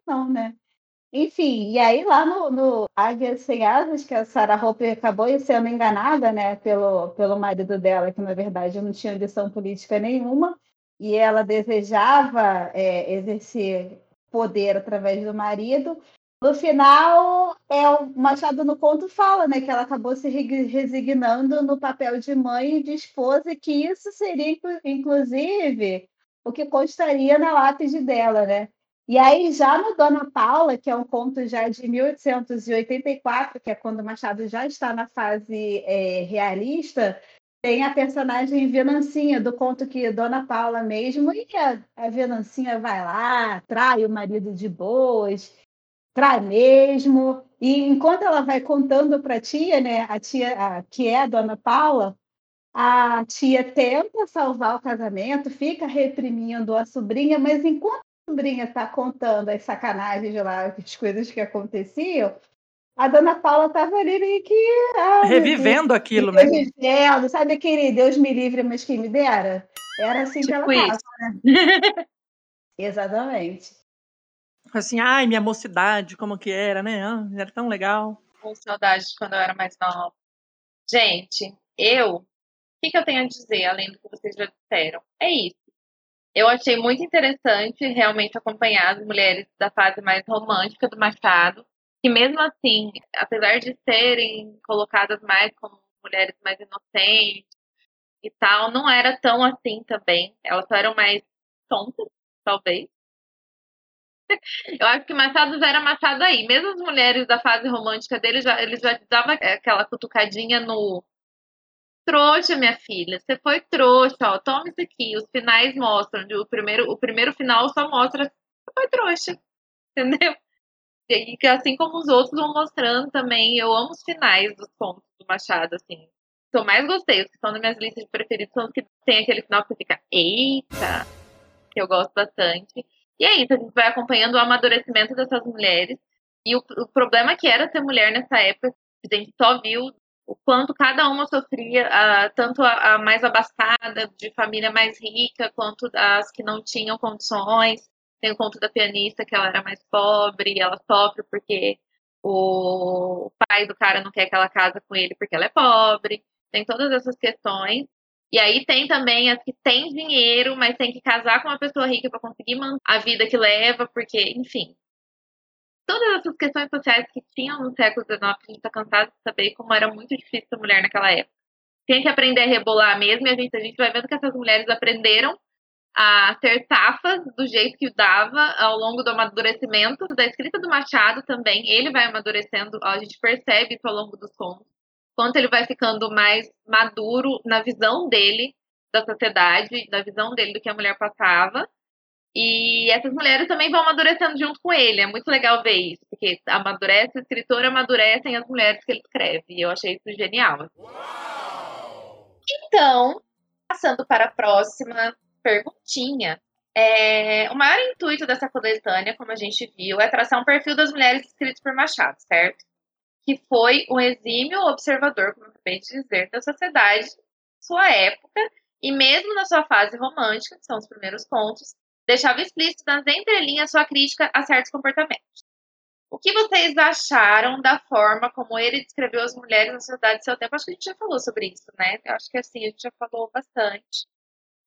não, né. Enfim, e aí lá no, no Águia Sem Asas, que a Sarah Hope acabou sendo enganada, né, pelo, pelo marido dela, que na verdade não tinha lição política nenhuma, e ela desejava é, exercer poder através do marido. No final, é, o Machado no conto fala né, que ela acabou se resignando no papel de mãe e de esposa, e que isso seria, inclusive, o que constaria na lápide dela, né? E aí, já no Dona Paula, que é um conto já de 1884, que é quando Machado já está na fase é, realista, tem a personagem Venancinha, do conto que Dona Paula mesmo, e a, a Venancinha vai lá, trai o marido de boas, trai mesmo, e enquanto ela vai contando para a tia, né, a tia a, que é a Dona Paula, a tia tenta salvar o casamento, fica reprimindo a sobrinha, mas enquanto a sobrinha está contando as sacanagens lá, as coisas que aconteciam, a dona Paula estava ali meio que. ai, Revivendo Deus, aquilo, né? Revivendo, sabe aquele Deus me livre, mas quem me dera? Era assim que ela Tipo isso. né? Exatamente. Assim, ai, minha mocidade, como que era, né? Ah, era tão legal. Com saudade de quando eu era mais nova. Gente, eu. O que, que eu tenho a dizer, além do que vocês já disseram? É isso. Eu achei muito interessante realmente acompanhar as mulheres da fase mais romântica do Machado, que mesmo assim, apesar de serem colocadas mais como mulheres mais inocentes e tal, não era tão assim também. Elas só eram mais tontas, talvez. Eu acho que Machado já era Machado aí. Mesmo as mulheres da fase romântica dele, já, ele já dava aquela cutucadinha no trouxa, minha filha. Você foi trouxa, ó. Toma isso aqui. Os finais mostram. O primeiro, o primeiro final só mostra você foi trouxa. Entendeu? E que assim como os outros vão mostrando também, eu amo os finais dos contos do Machado, assim. Eu mais gostei, os que estão nas minhas listas de preferidos, são os que tem aquele final que você fica, eita, que eu gosto bastante. E é isso, a gente vai acompanhando o amadurecimento dessas mulheres. E o, o problema que era ser mulher nessa época, a gente só viu o quanto cada uma sofria, a, tanto a, a mais abastada, de família mais rica, quanto as que não tinham condições. Tem o conto da pianista, que ela era mais pobre, ela sofre porque o pai do cara não quer que ela casa com ele porque ela é pobre. Tem todas essas questões. E aí tem também as que têm dinheiro, mas tem que casar com uma pessoa rica para conseguir manter a vida que leva, porque, enfim. Todas essas questões sociais que tinham no século XIX, a gente está cansado de saber como era muito difícil ser mulher naquela época. Tem que aprender a rebolar mesmo, e a gente, a gente vai vendo que essas mulheres aprenderam a ser safas do jeito que dava ao longo do amadurecimento da escrita do Machado também. Ele vai amadurecendo, a gente percebe isso ao longo dos contos, quanto ele vai ficando mais maduro na visão dele da sociedade, da visão dele do que a mulher passava. E essas mulheres também vão amadurecendo junto com ele. É muito legal ver isso, porque amadurece o escritor, amadurecem as mulheres que ele escreve. E eu achei isso genial. Então, passando para a próxima perguntinha. É, o maior intuito dessa coletânea, como a gente viu, é traçar um perfil das mulheres escritas por Machado, certo? Que foi um exímio observador, como eu acabei de dizer, da sociedade, sua época, e mesmo na sua fase romântica, que são os primeiros contos, deixava explícito nas entrelinhas sua crítica a certos comportamentos. O que vocês acharam da forma como ele descreveu as mulheres na sociedade do seu tempo? Acho que a gente já falou sobre isso, né? Eu acho que assim, a gente já falou bastante.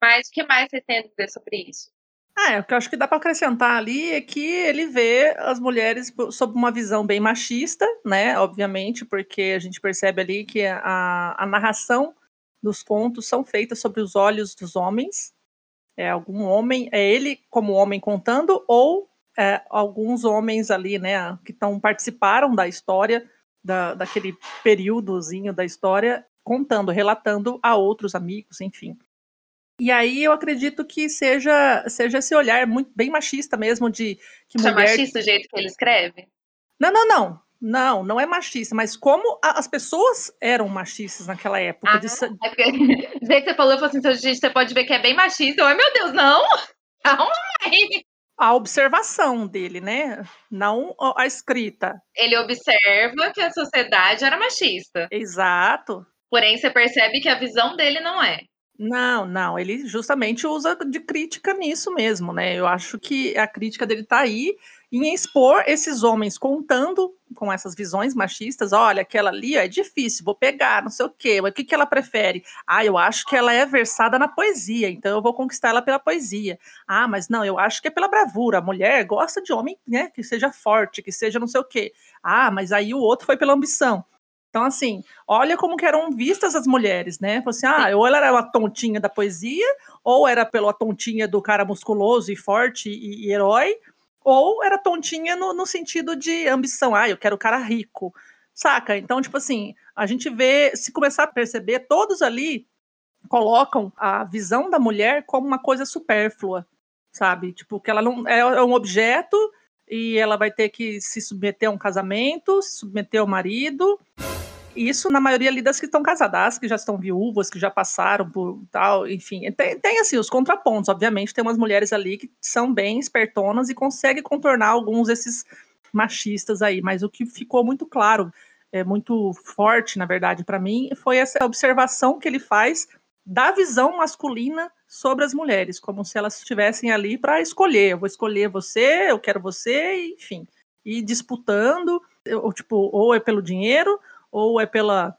Mas o que mais vocês têm a dizer sobre isso? Ah, é, o que eu acho que dá para acrescentar ali é que ele vê as mulheres sob uma visão bem machista, né? Obviamente, porque a gente percebe ali que a, a narração dos contos são feitas sobre os olhos dos homens. É algum homem, é ele como homem contando, ou é, alguns homens ali, né, que tão, participaram da história, da, daquele períodozinho da história, contando, relatando a outros amigos, enfim. E aí eu acredito que seja, seja esse olhar muito bem machista mesmo de que Acha mulher. machista o jeito que ele escreve? Não, não, não. Não, não é machista, mas como a- as pessoas eram machistas naquela época. Ah, de É porque, do jeito que você falou, eu falei assim, gente, você pode ver que é bem machista. Eu, ai, meu Deus, não! Calma aí. a observação dele, né? Não a escrita. Ele observa que a sociedade era machista. Exato. Porém, você percebe que a visão dele não é. Não, não, ele justamente usa de crítica nisso mesmo, né? Eu acho que a crítica dele tá aí em expor esses homens contando com essas visões machistas. Olha, aquela ali ó, é difícil, vou pegar, não sei o quê. Mas o que, que ela prefere? Ah, eu acho que ela é versada na poesia, então eu vou conquistar ela pela poesia. Ah, mas não, eu acho que é pela bravura. A mulher gosta de homem, né, que seja forte, que seja não sei o quê. Ah, mas aí o outro foi pela ambição. Então, assim, olha como que eram vistas as mulheres, né? Assim, ah, ou ela era uma tontinha da poesia, ou era pela tontinha do cara musculoso e forte e, e herói, ou era tontinha no, no sentido de ambição. Ah, eu quero o cara rico, saca? Então, tipo assim, a gente vê, se começar a perceber, todos ali colocam a visão da mulher como uma coisa supérflua, sabe? Tipo, que ela não é, é um objeto e ela vai ter que se submeter a um casamento, se submeter ao marido. Isso na maioria ali das que estão casadas, que já estão viúvas, que já passaram por tal, enfim. Tem, tem assim os contrapontos, obviamente, tem umas mulheres ali que são bem espertonas e conseguem contornar alguns desses machistas aí, mas o que ficou muito claro, é muito forte, na verdade, para mim, foi essa observação que ele faz da visão masculina sobre as mulheres, como se elas estivessem ali para escolher. Eu vou escolher você, eu quero você, enfim. E disputando, ou, tipo, ou é pelo dinheiro, ou é pela,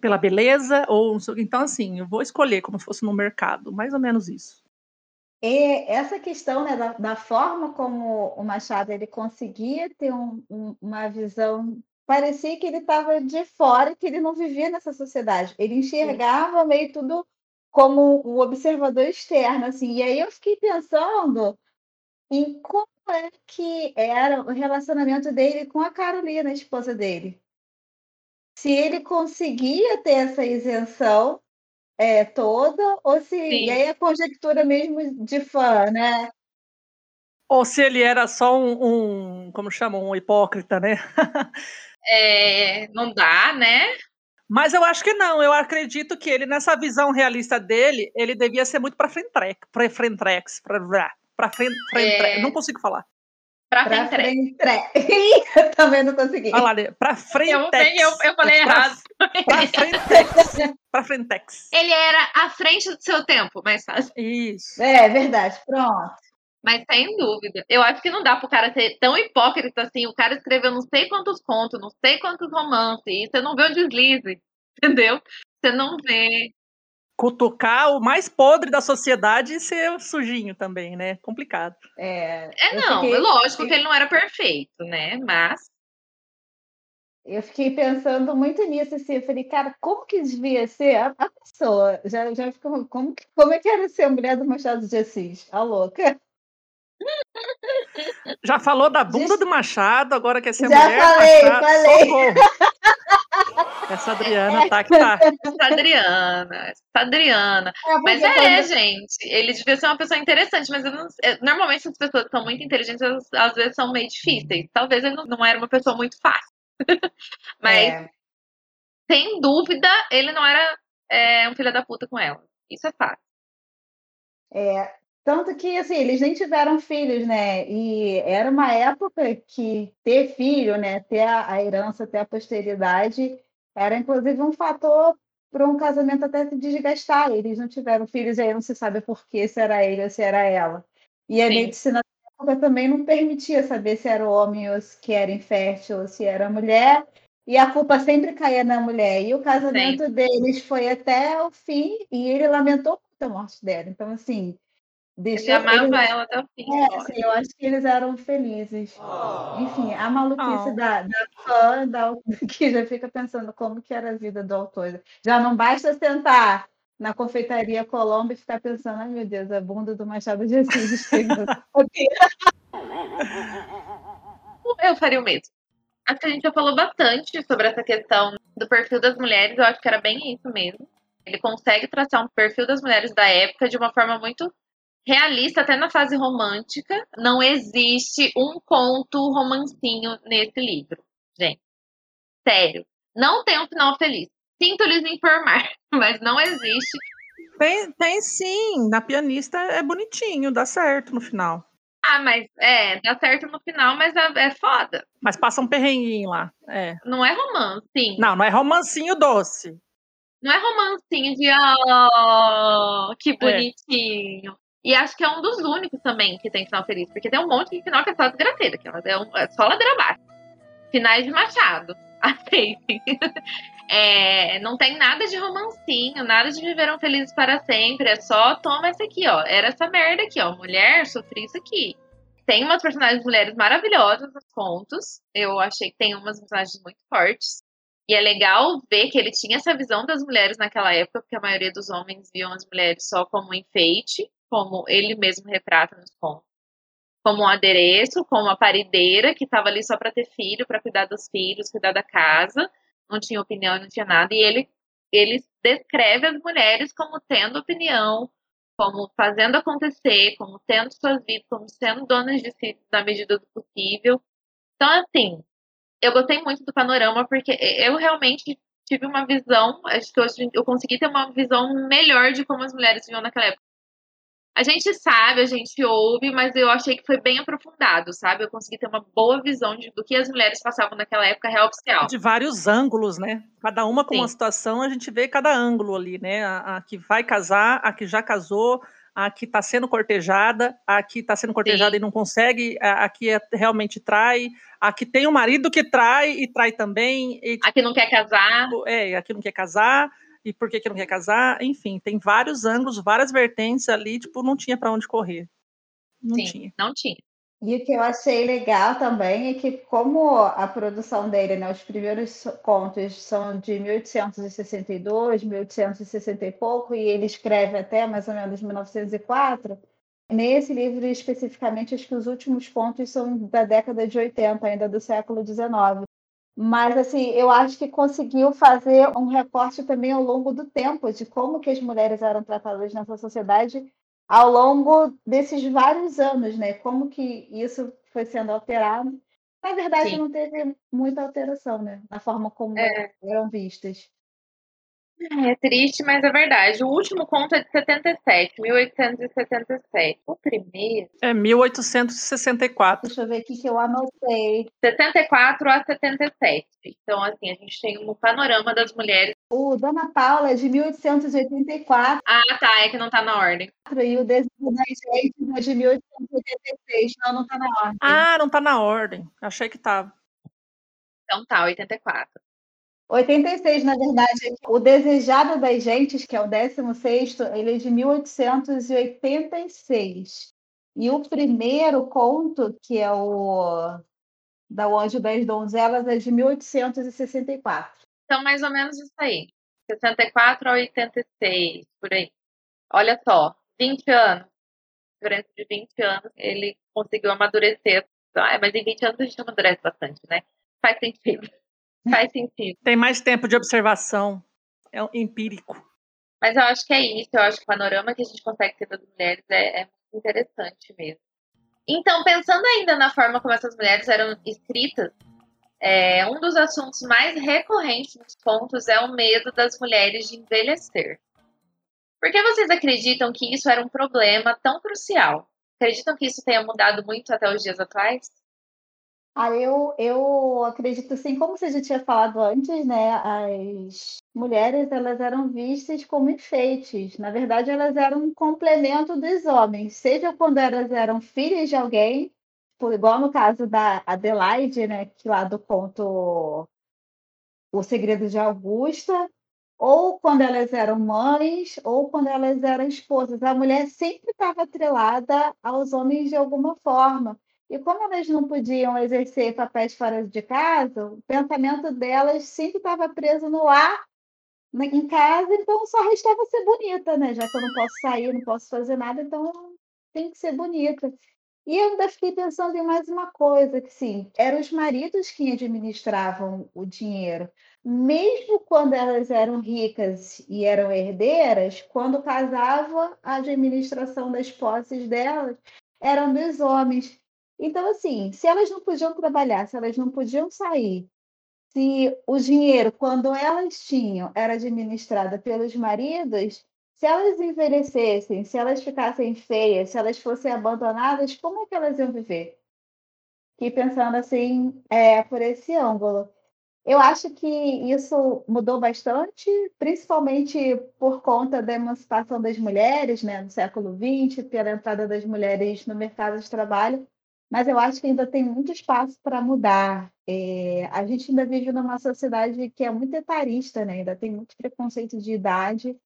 pela beleza, ou então assim, eu vou escolher como se fosse no mercado, mais ou menos isso. E essa questão né, da, da, forma como o Machado ele conseguia ter um, um, uma visão, parecia que ele estava de fora, que ele não vivia nessa sociedade. Ele enxergava meio tudo como um observador externo, assim. E aí eu fiquei pensando em como é que era o relacionamento dele com a Carolina, a esposa dele. Se ele conseguia ter essa isenção é, toda, ou se. Sim. E aí a conjectura mesmo de fã, né? Ou se ele era só um, um como chamam, um hipócrita, né? é, não dá, né? Mas eu acho que não. Eu acredito que ele, nessa visão realista dele, ele devia ser muito para frentrex, para frentrex, para frente, é... não consigo falar. Pra, pra frente. eu também não consegui. Olha lá, pra frente. Eu, eu, eu falei pra, errado. Pra frentex. Ele era à frente do seu tempo, mais fácil. Isso. É, verdade. Pronto. Mas sem dúvida. Eu acho que não dá pro cara ser tão hipócrita assim. O cara escreveu não sei quantos contos, não sei quantos romances, e você não vê o deslize, entendeu? Você não vê. Cutucar o mais podre da sociedade e ser sujinho também, né? Complicado. É, é não, fiquei... é lógico que ele não era perfeito, né? Mas. Eu fiquei pensando muito nisso, assim, eu falei, cara, como que devia ser a, a pessoa? Já, já ficou, como, como é que era ser a mulher do Machado de Assis? A louca. Já falou da bunda do Machado, agora quer ser Já mulher. Falei, Machado, falei. Socorro. Essa Adriana tá que tá. Essa Adriana, essa Adriana. É, mas é, quando... gente, ele devia ser uma pessoa interessante, mas não, é, normalmente as pessoas que são muito inteligentes, elas, às vezes são meio difíceis. Talvez ele não, não era uma pessoa muito fácil. mas, é. sem dúvida, ele não era é, um filho da puta com ela. Isso é fácil. É, tanto que, assim, eles nem tiveram filhos, né? E era uma época que ter filho, né? Ter a, a herança, ter a posteridade, era inclusive um fator para um casamento até se desgastar. Eles não tiveram filhos, aí não se sabe por que, se era ele ou se era ela. E a Sim. medicina época também não permitia saber se era o homem ou se era infértil ou se era mulher. E a culpa sempre caía na mulher. E o casamento Sim. deles foi até o fim, e ele lamentou a morte dela. Então, assim, Deixou, ele amava eles, ela até o fim. É, assim, eu acho que eles eram felizes. Oh. Enfim, a maluquice oh. da, da fã da, que já fica pensando como que era a vida do autor. Já não basta sentar na confeitaria Colombo e ficar pensando, ai meu Deus, a bunda do Machado de Assis Eu faria o mesmo. Acho que a gente já falou bastante sobre essa questão do perfil das mulheres, eu acho que era bem isso mesmo. Ele consegue traçar um perfil das mulheres da época de uma forma muito realista até na fase romântica. Não existe um conto romancinho nesse livro, gente. Sério. Não tem um final feliz. Sinto lhes informar, mas não existe. Tem, tem sim. Na pianista é bonitinho, dá certo no final. Ah, mas é, dá certo no final, mas é, é foda. Mas passa um perrenguinho lá. É. Não é romancinho. Não, não é romancinho doce. Não é romancinho de oh, que é. bonitinho. É. E acho que é um dos únicos também que tem final feliz, porque tem um monte de final que é só desgraceira, que é, um, é só ladeira abaixo. Finais de Machado. Aceitem. É, não tem nada de romancinho, nada de viveram felizes para sempre. É só toma essa aqui, ó. Era essa merda aqui, ó. Mulher, sofri isso aqui. Tem umas personagens mulheres maravilhosas nos contos. Eu achei que tem umas personagens muito fortes. E é legal ver que ele tinha essa visão das mulheres naquela época, porque a maioria dos homens viam as mulheres só como enfeite como ele mesmo retrata nos contos, como um adereço, como uma parideira que estava ali só para ter filho, para cuidar dos filhos, cuidar da casa, não tinha opinião, não tinha nada, e ele ele descreve as mulheres como tendo opinião, como fazendo acontecer, como tendo suas vidas, como sendo donas de si na medida do possível. Então, assim, eu gostei muito do panorama porque eu realmente tive uma visão, acho que hoje eu consegui ter uma visão melhor de como as mulheres viviam naquela época. A gente sabe, a gente ouve, mas eu achei que foi bem aprofundado, sabe? Eu consegui ter uma boa visão de, do que as mulheres passavam naquela época real oficial. De vários ângulos, né? Cada uma com Sim. uma situação, a gente vê cada ângulo ali, né? A, a que vai casar, a que já casou, a que está sendo cortejada, a que está sendo cortejada Sim. e não consegue, a, a que é, realmente trai, a que tem um marido que trai e trai também. E, a que não quer casar. É, a que não quer casar e por que, que não quer casar, enfim, tem vários ângulos, várias vertentes ali, tipo, não tinha para onde correr. Não Sim, tinha. Não tinha. E o que eu achei legal também é que, como a produção dele, né, os primeiros contos são de 1862, 1860 e pouco, e ele escreve até mais ou menos 1904, nesse livro especificamente, acho que os últimos contos são da década de 80, ainda do século XIX. Mas, assim, eu acho que conseguiu fazer um recorte também ao longo do tempo de como que as mulheres eram tratadas nessa sociedade ao longo desses vários anos, né? Como que isso foi sendo alterado. Na verdade, Sim. não teve muita alteração, né? Na forma como é. eram vistas. É triste, mas é verdade. O último conto é de 77, 1877. O primeiro. É 1864. Deixa eu ver aqui que eu anotei. 74 a 77. Então, assim, a gente tem um panorama das mulheres. O Dona Paula é de 1884. Ah, tá, é que não tá na ordem. E o Desejo da Gente é de 1886. Não, não tá na ordem. Ah, não tá na ordem. Achei que tava. Então tá, 84. 86, na verdade. O Desejado das Gentes, que é o 16, ele é de 1886. E o primeiro conto, que é o da O Anjo das Donzelas, é de 1864. Então, mais ou menos isso aí. 64 a 86, por aí. Olha só, 20 anos. Durante de 20 anos, ele conseguiu amadurecer. Ah, mas em 20 anos a gente amadurece bastante, né? Faz sentido. Faz sentido. Tem mais tempo de observação. É empírico. Mas eu acho que é isso. Eu acho que o panorama que a gente consegue ter das mulheres é, é muito interessante mesmo. Então, pensando ainda na forma como essas mulheres eram escritas, é, um dos assuntos mais recorrentes nos contos é o medo das mulheres de envelhecer. Por que vocês acreditam que isso era um problema tão crucial? Acreditam que isso tenha mudado muito até os dias atuais? Ah, eu, eu acredito assim, como você já tinha falado antes, né? As mulheres elas eram vistas como enfeites. Na verdade, elas eram um complemento dos homens, seja quando elas eram filhas de alguém, igual no caso da Adelaide, né? Que lá do conto O Segredo de Augusta, ou quando elas eram mães, ou quando elas eram esposas. A mulher sempre estava atrelada aos homens de alguma forma. E como elas não podiam exercer papéis fora de casa, o pensamento delas sempre estava preso no lar, em casa, então só restava ser bonita, né? Já que eu não posso sair, não posso fazer nada, então tem que ser bonita. E eu ainda fiquei pensando em mais uma coisa, que sim, eram os maridos que administravam o dinheiro. Mesmo quando elas eram ricas e eram herdeiras, quando casava, a administração das posses delas eram dos homens. Então, assim, se elas não podiam trabalhar, se elas não podiam sair, se o dinheiro, quando elas tinham, era administrado pelos maridos, se elas envelhecessem, se elas ficassem feias, se elas fossem abandonadas, como é que elas iam viver? E pensando assim, é, por esse ângulo. Eu acho que isso mudou bastante, principalmente por conta da emancipação das mulheres, né, no século XX, pela entrada das mulheres no mercado de trabalho mas eu acho que ainda tem muito espaço para mudar. É, a gente ainda vive numa sociedade que é muito etarista, né? ainda tem muito preconceito de idade,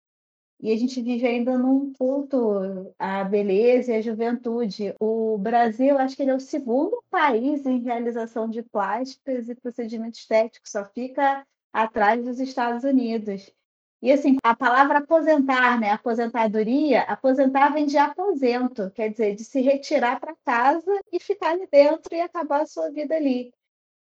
e a gente vive ainda num culto à beleza e à juventude. O Brasil, acho que ele é o segundo país em realização de plásticas e procedimentos estéticos, só fica atrás dos Estados Unidos. E assim, a palavra aposentar, né? Aposentadoria, aposentar vem de aposento, quer dizer, de se retirar para casa e ficar ali dentro e acabar a sua vida ali.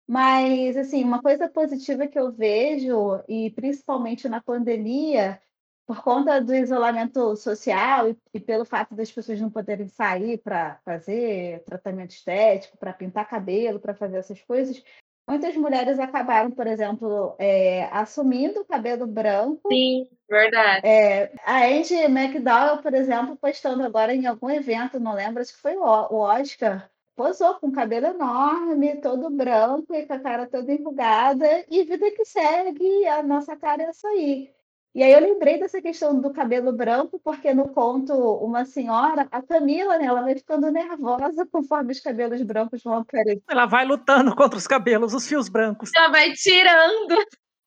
Mas, assim, uma coisa positiva que eu vejo, e principalmente na pandemia, por conta do isolamento social e, e pelo fato das pessoas não poderem sair para fazer tratamento estético, para pintar cabelo, para fazer essas coisas, muitas mulheres acabaram, por exemplo, é, assumindo o cabelo branco. Sim, verdade. É, a Angie McDowell, por exemplo, postando agora em algum evento, não lembro, acho que foi o Oscar, posou com o cabelo enorme, todo branco e com a cara toda enrugada, e vida que segue, a nossa cara é essa aí. E aí eu lembrei dessa questão do cabelo branco, porque no conto Uma Senhora, a Camila, né, ela vai ficando nervosa conforme os cabelos brancos vão aparecendo. Ela vai lutando contra os cabelos, os fios brancos. Ela vai tirando,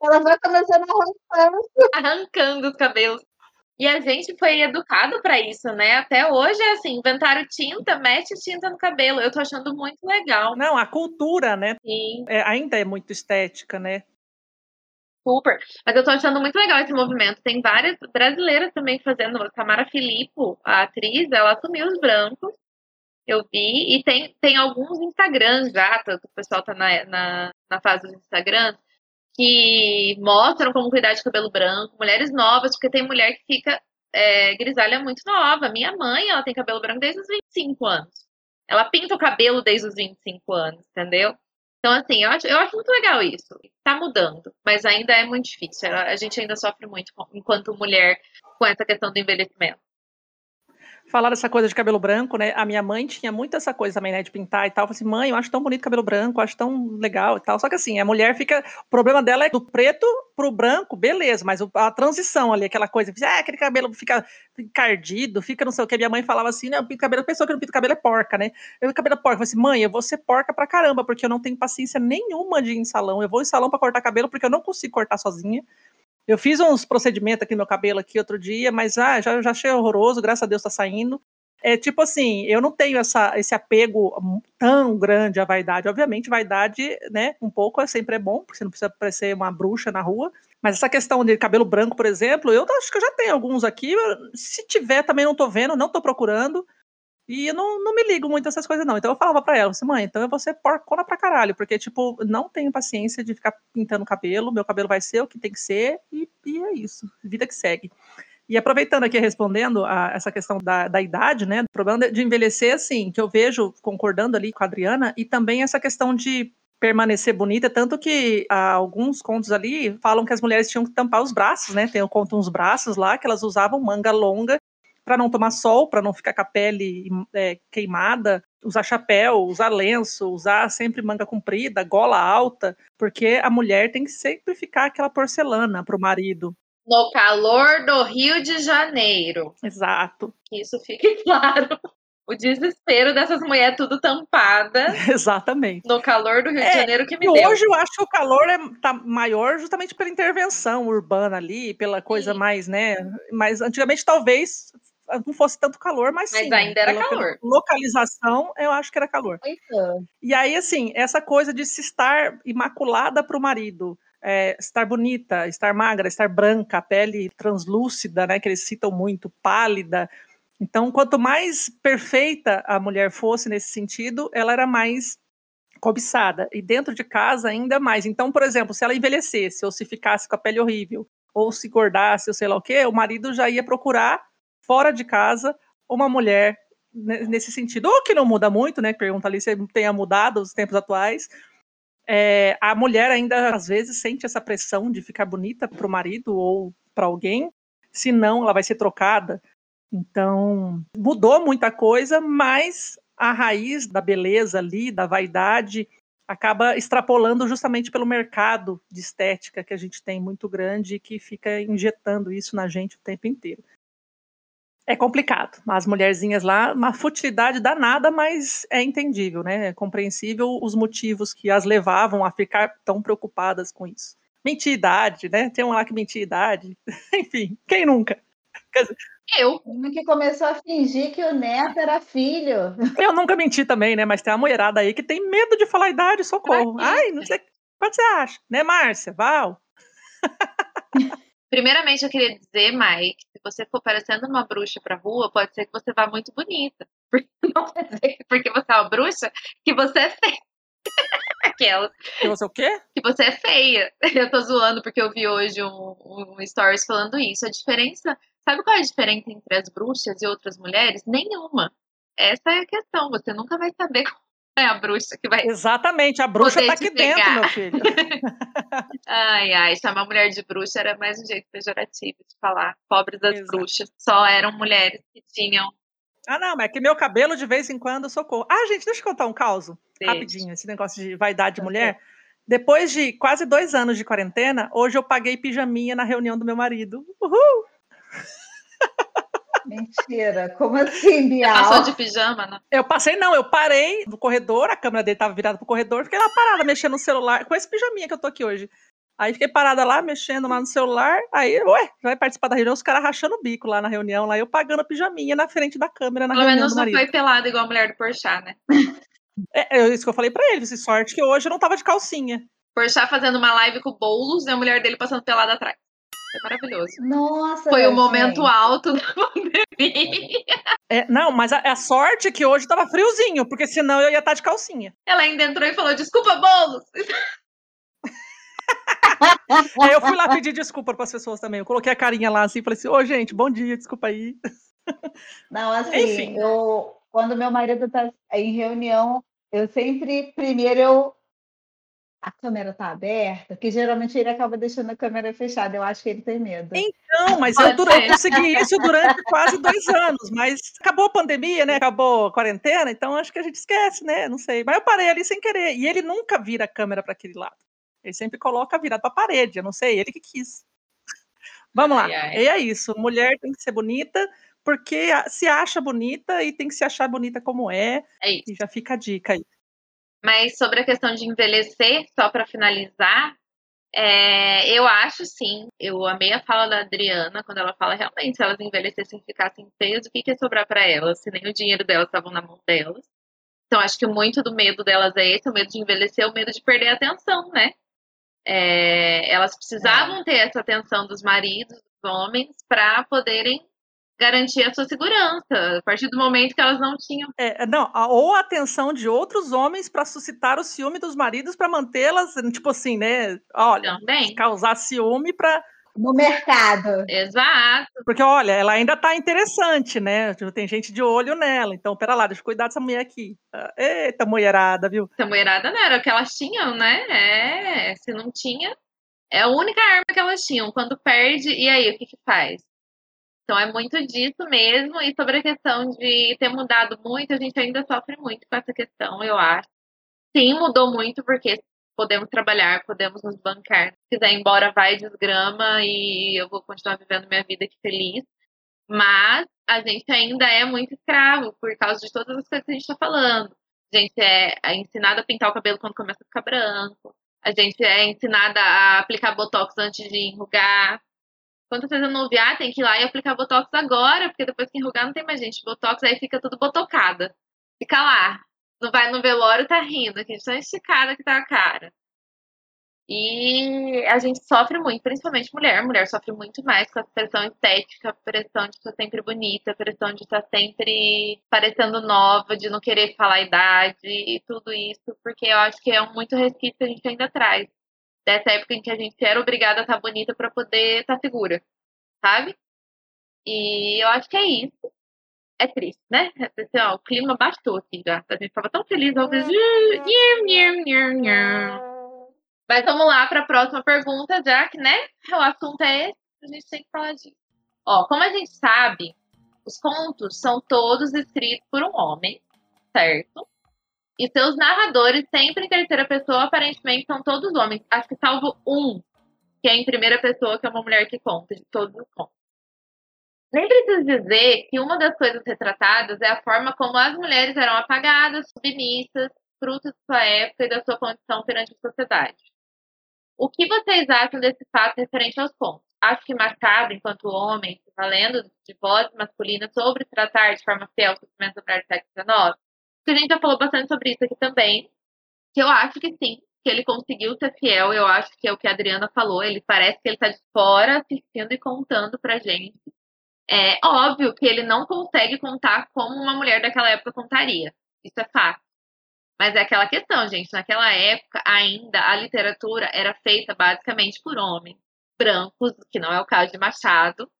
Ela vai começando a arrancar. arrancando os cabelos. E a gente foi educado para isso, né? Até hoje é assim, inventaram tinta, mete tinta no cabelo. Eu tô achando muito legal. Não, a cultura, né? Sim, é- ainda é muito estética, né? Super. Mas eu tô achando muito legal esse movimento. Tem várias brasileiras também fazendo. Tamara Filippo, a atriz, ela assumiu os brancos. Eu vi. E tem, tem alguns Instagrams já, tanto o pessoal tá na, na, na fase dos Instagrams, que mostram como cuidar de cabelo branco, mulheres novas, porque tem mulher que fica é, grisalha muito nova. Minha mãe, ela tem cabelo branco desde os 25 anos. Ela pinta o cabelo desde os 25 anos, entendeu? Então, assim, eu acho, eu acho muito legal isso. Tá mudando, mas ainda é muito difícil. A gente ainda sofre muito enquanto mulher com essa questão do envelhecimento. Falar dessa coisa de cabelo branco, né? A minha mãe tinha muito essa coisa também, né? De pintar e tal. Eu falei assim, mãe, eu acho tão bonito cabelo branco, acho tão legal e tal. Só que assim, a mulher fica. O problema dela é do preto pro branco, beleza, mas a transição ali, aquela coisa, ah, aquele cabelo fica encardido, fica não sei o que. Minha mãe falava assim, né? Eu pinto cabelo, pessoa que não pinta cabelo é porca, né? Eu cabelo é porca. Eu falei assim, mãe, eu vou ser porca pra caramba, porque eu não tenho paciência nenhuma de ir em salão. Eu vou em salão pra cortar cabelo porque eu não consigo cortar sozinha. Eu fiz uns procedimentos aqui no meu cabelo aqui outro dia, mas ah, já, já achei horroroso, graças a Deus tá saindo. É tipo assim, eu não tenho essa, esse apego tão grande à vaidade. Obviamente, vaidade, né, um pouco é sempre é bom, porque você não precisa parecer uma bruxa na rua. Mas essa questão de cabelo branco, por exemplo, eu acho que eu já tenho alguns aqui. Se tiver, também não tô vendo, não tô procurando. E eu não, não me ligo muito a essas coisas, não. Então eu falava pra ela, assim, mãe, então eu vou ser porcona pra caralho, porque, tipo, não tenho paciência de ficar pintando cabelo, meu cabelo vai ser o que tem que ser, e, e é isso, vida que segue. E aproveitando aqui, respondendo a essa questão da, da idade, né, o problema de- envelhecer, assim, que eu vejo, concordando ali com a Adriana, e também essa questão de permanecer bonita, tanto que ah, alguns contos ali falam que as mulheres tinham que tampar os braços, né, tem o conto uns braços lá, que elas usavam manga longa para não tomar sol, para não ficar com a pele é, queimada, usar chapéu, usar lenço, usar sempre manga comprida, gola alta, porque a mulher tem que sempre ficar aquela porcelana para o marido. No calor do Rio de Janeiro. Exato, isso fique claro. O desespero dessas mulheres tudo tampada exatamente. no calor do Rio de É, Janeiro que me E deu. hoje eu acho que o calor é, tá maior justamente pela intervenção urbana ali, pela coisa Sim. mais, né? Mas antigamente talvez não fosse tanto calor, mas, Mas sim, ainda era pela- pela calor. Localização, eu acho que era calor. Muito. E aí, assim, essa coisa de se estar imaculada para o marido, é, estar bonita, estar magra, estar branca, a pele translúcida, né, que eles citam muito, pálida. Então, quanto mais perfeita a mulher fosse nesse sentido, ela era mais cobiçada. E dentro de casa, ainda mais. Então, por exemplo, se ela envelhecesse, ou se ficasse com a pele horrível, ou se engordasse, ou sei lá o quê, o marido já ia procurar, fora de casa, uma mulher ne- nesse sentido. Ou que não muda muito, né? Pergunta ali se tenha mudado os tempos atuais. É, a mulher ainda, às vezes, sente essa pressão de ficar bonita para o marido ou para alguém, senão ela vai ser trocada. Então, mudou muita coisa, mas a raiz da beleza ali, da vaidade, acaba extrapolando justamente pelo mercado de estética que a gente tem muito grande e que fica injetando isso na gente o tempo inteiro. É complicado. As mulherzinhas lá, uma futilidade danada, mas é entendível, né? É compreensível os motivos que as levavam a ficar tão preocupadas com isso. Mentir idade, né? Tem um lá que mentia idade. Enfim, quem nunca? Eu. Que começou a fingir que o neto era filho. Eu nunca menti também, né? Mas tem uma mulherada aí que tem medo de falar idade, socorro. Ai, não sei. Quanto você acha? Né, Márcia? Val? Primeiramente, eu queria dizer, Mai, que se você for parecendo uma bruxa pra rua, pode ser que você vá muito bonita. Porque não quer dizer que porque você é uma bruxa que você é feia. Aquela. Que você o quê? Que você é feia. Eu tô zoando porque eu vi hoje um, um stories falando isso. A diferença. Sabe qual é a diferença entre as bruxas e outras mulheres? Nenhuma. Essa é a questão. Você nunca vai saber é a bruxa que vai. Exatamente, a bruxa tá te aqui dentro, pegar. meu filho. Ai, ai, chamar mulher de bruxa era mais um jeito pejorativo de falar. Pobres das Exato. bruxas. Só eram mulheres que tinham. Ah, não, mas é que meu cabelo de vez em quando socorro. Ah, gente, deixa eu contar um caos. Deixa. Rapidinho, esse negócio de vaidade de mulher. Depois de quase dois anos de quarentena, hoje eu paguei pijaminha na reunião do meu marido. Uhul! Mentira. Como assim, Bial? Passou de pijama, né? Eu passei, não, eu parei no corredor, a câmera dele tava virada pro corredor, fiquei lá parada, mexendo no celular, com esse pijaminha que eu tô aqui hoje. Aí fiquei parada lá, mexendo lá no celular, aí, ué, vai participar da reunião, os caras rachando o bico lá na reunião, lá eu pagando a pijaminha na frente da câmera na Pelo reunião menos do não foi pelado igual a mulher do Porchat, né? É, é isso que eu falei pra ele, disse, sorte que hoje eu não tava de calcinha. Porchat fazendo uma live com o Boulos e a mulher dele passando pelada atrás. Foi maravilhoso. Nossa, Foi o gente. momento alto da pandemia. É, não, mas a, a sorte é que hoje tava friozinho, porque senão eu ia estar de calcinha. Ela ainda entrou e falou: Desculpa, Boulos! Aí eu fui lá pedir desculpa pras pessoas também. Eu coloquei a carinha lá assim, falei assim, ô gente, bom dia, desculpa aí. Não, assim, Enfim. eu quando meu marido tá em reunião, eu sempre primeiro eu a câmera tá aberta, que geralmente ele acaba deixando a câmera fechada. Eu acho que ele tem medo. Não, mas eu, eu consegui isso durante quase dois anos, mas acabou a pandemia, né? Acabou a quarentena, então acho que a gente esquece, né? Não sei. Mas eu parei ali sem querer. E ele nunca vira a câmera para aquele lado. Ele sempre coloca virado para a parede. Eu não sei, ele que quis. Vamos lá. Ai, ai. E é isso. Mulher tem que ser bonita porque se acha bonita e tem que se achar bonita como é. É isso. E já fica a dica aí. Mas sobre a questão de envelhecer, só para finalizar, é, eu acho sim. Eu amei a fala da Adriana quando ela fala realmente se elas envelhecessem e ficassem feias, o que, que ia sobrar para elas? Se nem o dinheiro delas estava na mão delas. Então acho que muito do medo delas é esse, o medo de envelhecer, o medo de perder a atenção, né? É, elas precisavam ter essa atenção dos maridos, dos homens, para poderem garantir a sua segurança. A partir do momento que elas não tinham É, não, a- ou a atenção de outros homens para suscitar o ciúme dos maridos para mantê-las, tipo assim, né? Olha, também. causar ciúme para No mercado. Exato. Porque, olha, ela ainda tá interessante, né? Tipo, Tem gente de olho nela. Então, pera lá, deixa eu cuidar dessa mulher aqui. Ah, Eita, mulherada, viu? Essa mulherada não era o que elas tinham, né? É, se não tinha, é a única arma que elas tinham. Quando perde, e aí, o que que faz? Então é muito disso mesmo. E sobre a questão de ter mudado muito, a gente ainda sofre muito com essa questão, eu acho. Sim, mudou muito, porque podemos trabalhar, podemos nos bancar. Se quiser ir embora, vai, desgrama, e eu vou continuar vivendo minha vida aqui feliz. Mas a gente ainda é muito escravo por causa de todas as coisas que a gente está falando. A gente é é ensinada a pintar o cabelo quando começa a ficar branco. A gente é ensinada a aplicar botox antes de enrugar. Eu não ouvi, ah, tem que ir lá e aplicar botox agora, porque depois que enrugar não tem mais gente. Botox aí fica tudo botocada. Fica lá. Não vai no velório, tá rindo, que tão esticada que tá a cara. E a gente sofre muito, principalmente mulher. Mulher sofre muito mais com a pressão estética, a pressão de estar sempre bonita, a pressão de estar sempre parecendo nova, de não querer falar a idade e tudo isso, porque eu acho que é muito resquício que a gente ainda traz. Dessa época em que a gente era obrigada a estar bonita para poder estar segura, sabe? E eu acho que é isso. É triste, né? Assim, ó, o clima baixou aqui já. A gente tava tão feliz. Eu fiz... Mas vamos lá para a próxima pergunta, já que, né? O assunto é esse, a gente tem que falar disso. Ó, como a gente sabe, os contos são todos escritos por um homem, certo? E seus narradores, sempre em terceira pessoa, aparentemente são todos homens. Acho que salvo um, que é em primeira pessoa, que é uma mulher que conta de todos os contos. Nem preciso dizer que uma das coisas retratadas é a forma como as mulheres eram apagadas, submissas, fruto de sua época e da sua condição perante a sociedade. O que vocês acham desse fato referente aos contos? Acho que marcado enquanto homem, valendo de vozes masculinas sobre tratar de forma fiel o sofrimento do século XIX? A gente já falou bastante sobre isso aqui também, que eu acho que sim, que ele conseguiu ser fiel, eu acho que é o que a Adriana falou, ele parece que ele está de fora assistindo e contando pra gente. É óbvio que ele não consegue contar como uma mulher daquela época contaria, isso é fato. Mas é aquela questão, gente. Naquela época, ainda a literatura era feita basicamente por homens brancos, que não é o caso de Machado,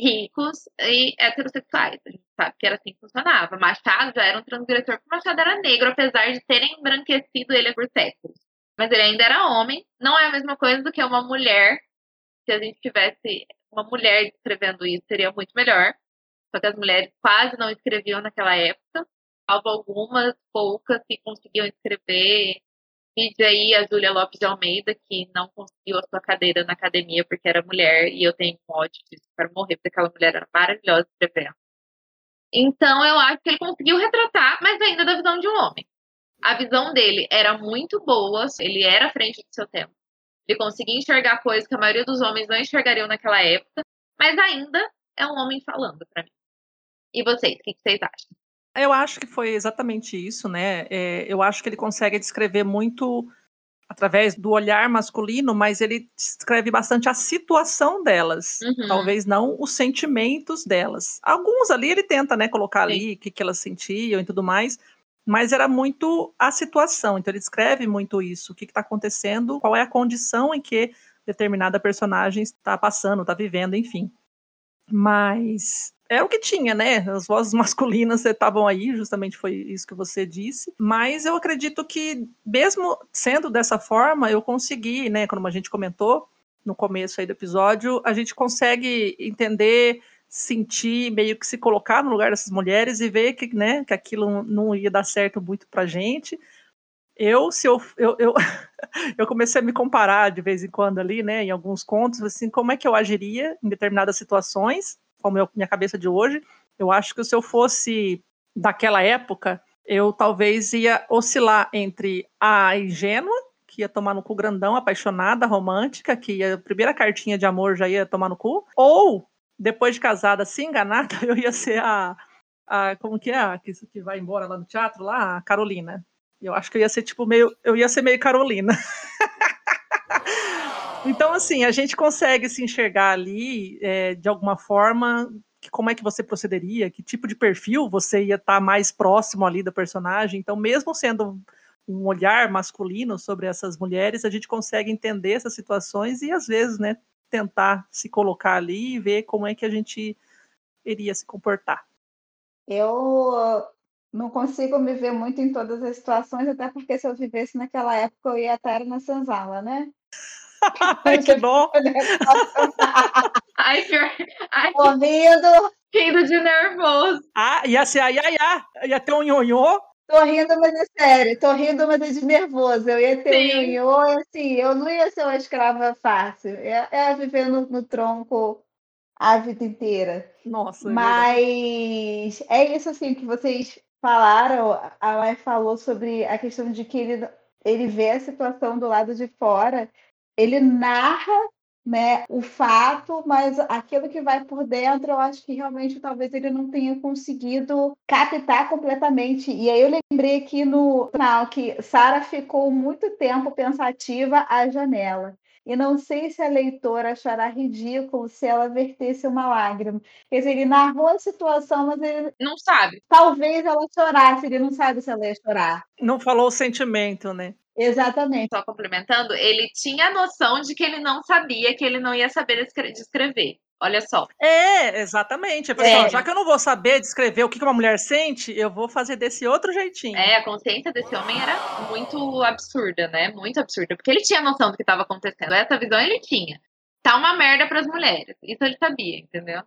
ricos e heterossexuais. A gente sabe que era assim que funcionava. Machado já era um transgressor, porque Machado era negro, apesar de terem embranquecido ele por séculos. Mas ele ainda era homem. Não é a mesma coisa do que uma mulher. Se a gente tivesse uma mulher escrevendo isso, seria muito melhor. Só que as mulheres quase não escreviam naquela época. Salvo algumas poucas que conseguiam escrever Vide aí a Júlia Lopes de Almeida, que não conseguiu a sua cadeira na academia porque era mulher, e eu tenho um ódio disso, quero morrer, porque aquela mulher era maravilhosa escrevendo. Então, eu acho que ele conseguiu retratar, mas ainda da visão de um homem. A visão dele era muito boa, ele era à frente do seu tempo. Ele conseguia enxergar coisas que a maioria dos homens não enxergariam naquela época, mas ainda é um homem falando para mim. E vocês, o que vocês acham? Eu acho que foi exatamente isso, né? É, eu acho que ele consegue descrever muito através do olhar masculino, mas ele descreve bastante a situação delas, uhum. talvez não os sentimentos delas. Alguns ali ele tenta, né, colocar Sim. ali o que, que elas sentiam e tudo mais, mas era muito a situação. Então ele descreve muito isso, o que está acontecendo, qual é a condição em que determinada personagem está passando, está vivendo, enfim. Mas é o que tinha, né? As vozes masculinas estavam aí, justamente foi isso que você disse. Mas eu acredito que, mesmo sendo dessa forma, eu consegui, né? Como a gente comentou no começo aí do episódio, a gente consegue entender, sentir, meio que se colocar no lugar dessas mulheres e ver que, né, que aquilo não ia dar certo muito pra gente. Eu, se eu, eu, eu, eu comecei a me comparar de vez em quando ali, né, em alguns contos, assim, como é que eu agiria em determinadas situações, como a minha cabeça de hoje. Eu acho que se eu fosse daquela época, eu talvez ia oscilar entre a ingênua, que ia tomar no cu grandão, apaixonada, romântica, que a primeira cartinha de amor já ia tomar no cu, ou depois de casada, se enganada, eu ia ser a, a como que é, que, que vai embora lá no teatro, lá, a Carolina. Eu acho que eu ia ser tipo meio, eu ia ser meio Carolina. Então, assim, a gente consegue se enxergar ali é, de alguma forma. Como é que você procederia? Que tipo de perfil você ia estar tá mais próximo ali da personagem? Então, mesmo sendo um olhar masculino sobre essas mulheres, a gente consegue entender essas situações e às vezes, né, tentar se colocar ali e ver como é que a gente iria se comportar. Eu não consigo me ver muito em todas as situações, até porque se eu vivesse naquela época eu ia estar na senzala, né? Ai, que bom! Ai, pior. Ai, Tô rindo. Rindo de nervoso. Ah, ia ser ai, ai, ai. Ia ter um nhonhô. Tô rindo, mas é sério. Tô rindo, mas é de nervoso. Eu ia ter Sim. um nhonhô, assim, eu não ia ser uma escrava fácil. Eu ia viver no, no tronco a vida inteira. Nossa. É mas é, é isso, assim, que vocês falaram. A Lai falou sobre a questão de que ele, ele vê a situação do lado de fora ele narra né, o fato, mas aquilo que vai por dentro, eu acho que realmente talvez ele não tenha conseguido captar completamente. E aí eu lembrei aqui no final que Sara ficou muito tempo pensativa à janela. E não sei se a leitora achará ridículo se ela vertesse uma lágrima. Quer dizer, ele narrou a situação, mas ele. Não sabe. Talvez ela chorasse, ele não sabe se ela ia chorar. Não falou o sentimento, né? Exatamente. Só complementando, ele tinha a noção de que ele não sabia, que ele não ia saber descrever. Olha só. É, exatamente. É. já que eu não vou saber descrever o que uma mulher sente, eu vou fazer desse outro jeitinho. É, a consciência desse homem era muito absurda, né? Muito absurda. Porque ele tinha noção do que estava acontecendo. Essa visão ele tinha. Tá uma merda para as mulheres. Isso ele sabia, entendeu?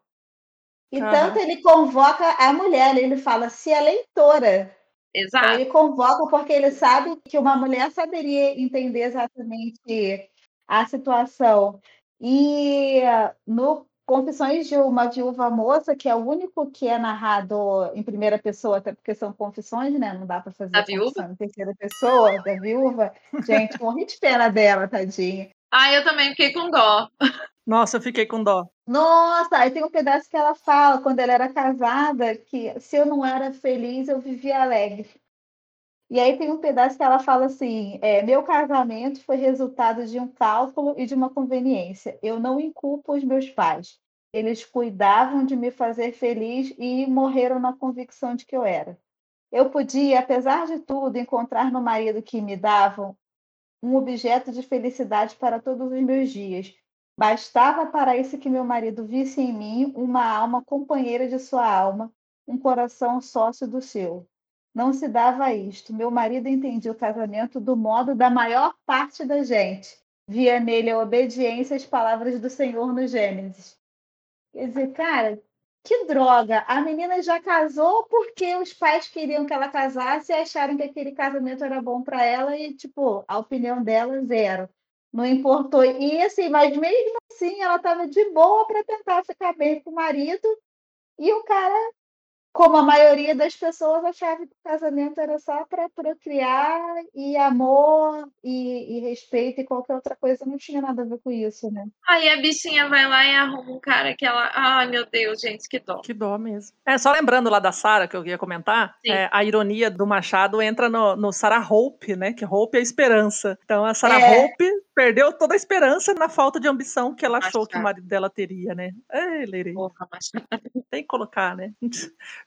E tanto ele convoca a mulher, ele fala: se é leitora, Exato. Então, ele convoca porque ele sabe que uma mulher saberia entender exatamente a situação. E no Confissões de uma Viúva Moça, que é o único que é narrado em primeira pessoa, até porque são confissões, né? Não dá para fazer a viúva em terceira pessoa da viúva. Gente, morri de pena dela, tadinha. Ah, eu também fiquei com dó. Nossa, eu fiquei com dó. Nossa, aí tem um pedaço que ela fala, quando ela era casada, que se eu não era feliz, eu vivia alegre. E aí tem um pedaço que ela fala assim: é, meu casamento foi resultado de um cálculo e de uma conveniência. Eu não inculpo os meus pais. Eles cuidavam de me fazer feliz e morreram na convicção de que eu era. eu podia, apesar de tudo, encontrar no marido que me davam um objeto de felicidade para todos os meus dias. Bastava para isso que meu marido visse em mim uma alma companheira de sua alma, um coração sócio do seu. Não se dava isto. Meu marido entendia o casamento do modo da maior parte da gente. Via nele a obediência às palavras do Senhor no Gênesis. Quer dizer, cara, que droga! A menina já casou porque os pais queriam que ela casasse e acharam que aquele casamento era bom para ela e, tipo, a opinião dela, zero. Não importou. E assim, mas mesmo assim, ela estava de boa para tentar ficar bem com o marido e o cara como a maioria das pessoas achava que o casamento era só para procriar e amor e, e, respeito e qualquer outra coisa não tinha nada a ver com isso, né? Aí a bichinha vai lá e arruma um cara que ela. Ai, meu Deus, gente, que dó. Que dó mesmo. É, só lembrando lá da Sara, que eu ia comentar, é, a ironia do Machado entra no, no Sarah Hope, né? Que Hope é esperança. Então a Sarah é. Hope perdeu toda a esperança na falta de ambição que ela achou Machado. que o marido dela teria, né? Ei, Leire. Porra, Machado. Tem que colocar, né?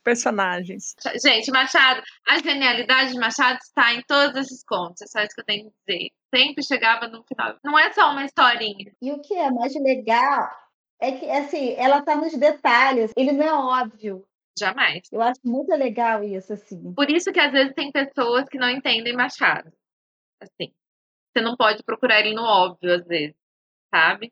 Personagens. Gente, Machado, a genialidade de Machado está em todos esses contos, é só isso que eu tenho que dizer. Sempre chegava no final. Não é só uma historinha. E o que é mais legal é que, assim, ela tá nos detalhes, ele não é óbvio. Jamais. Eu acho muito legal isso, assim. Por isso que às vezes tem pessoas que não entendem Machado. Assim, você não pode procurar ele no óbvio, às vezes, sabe?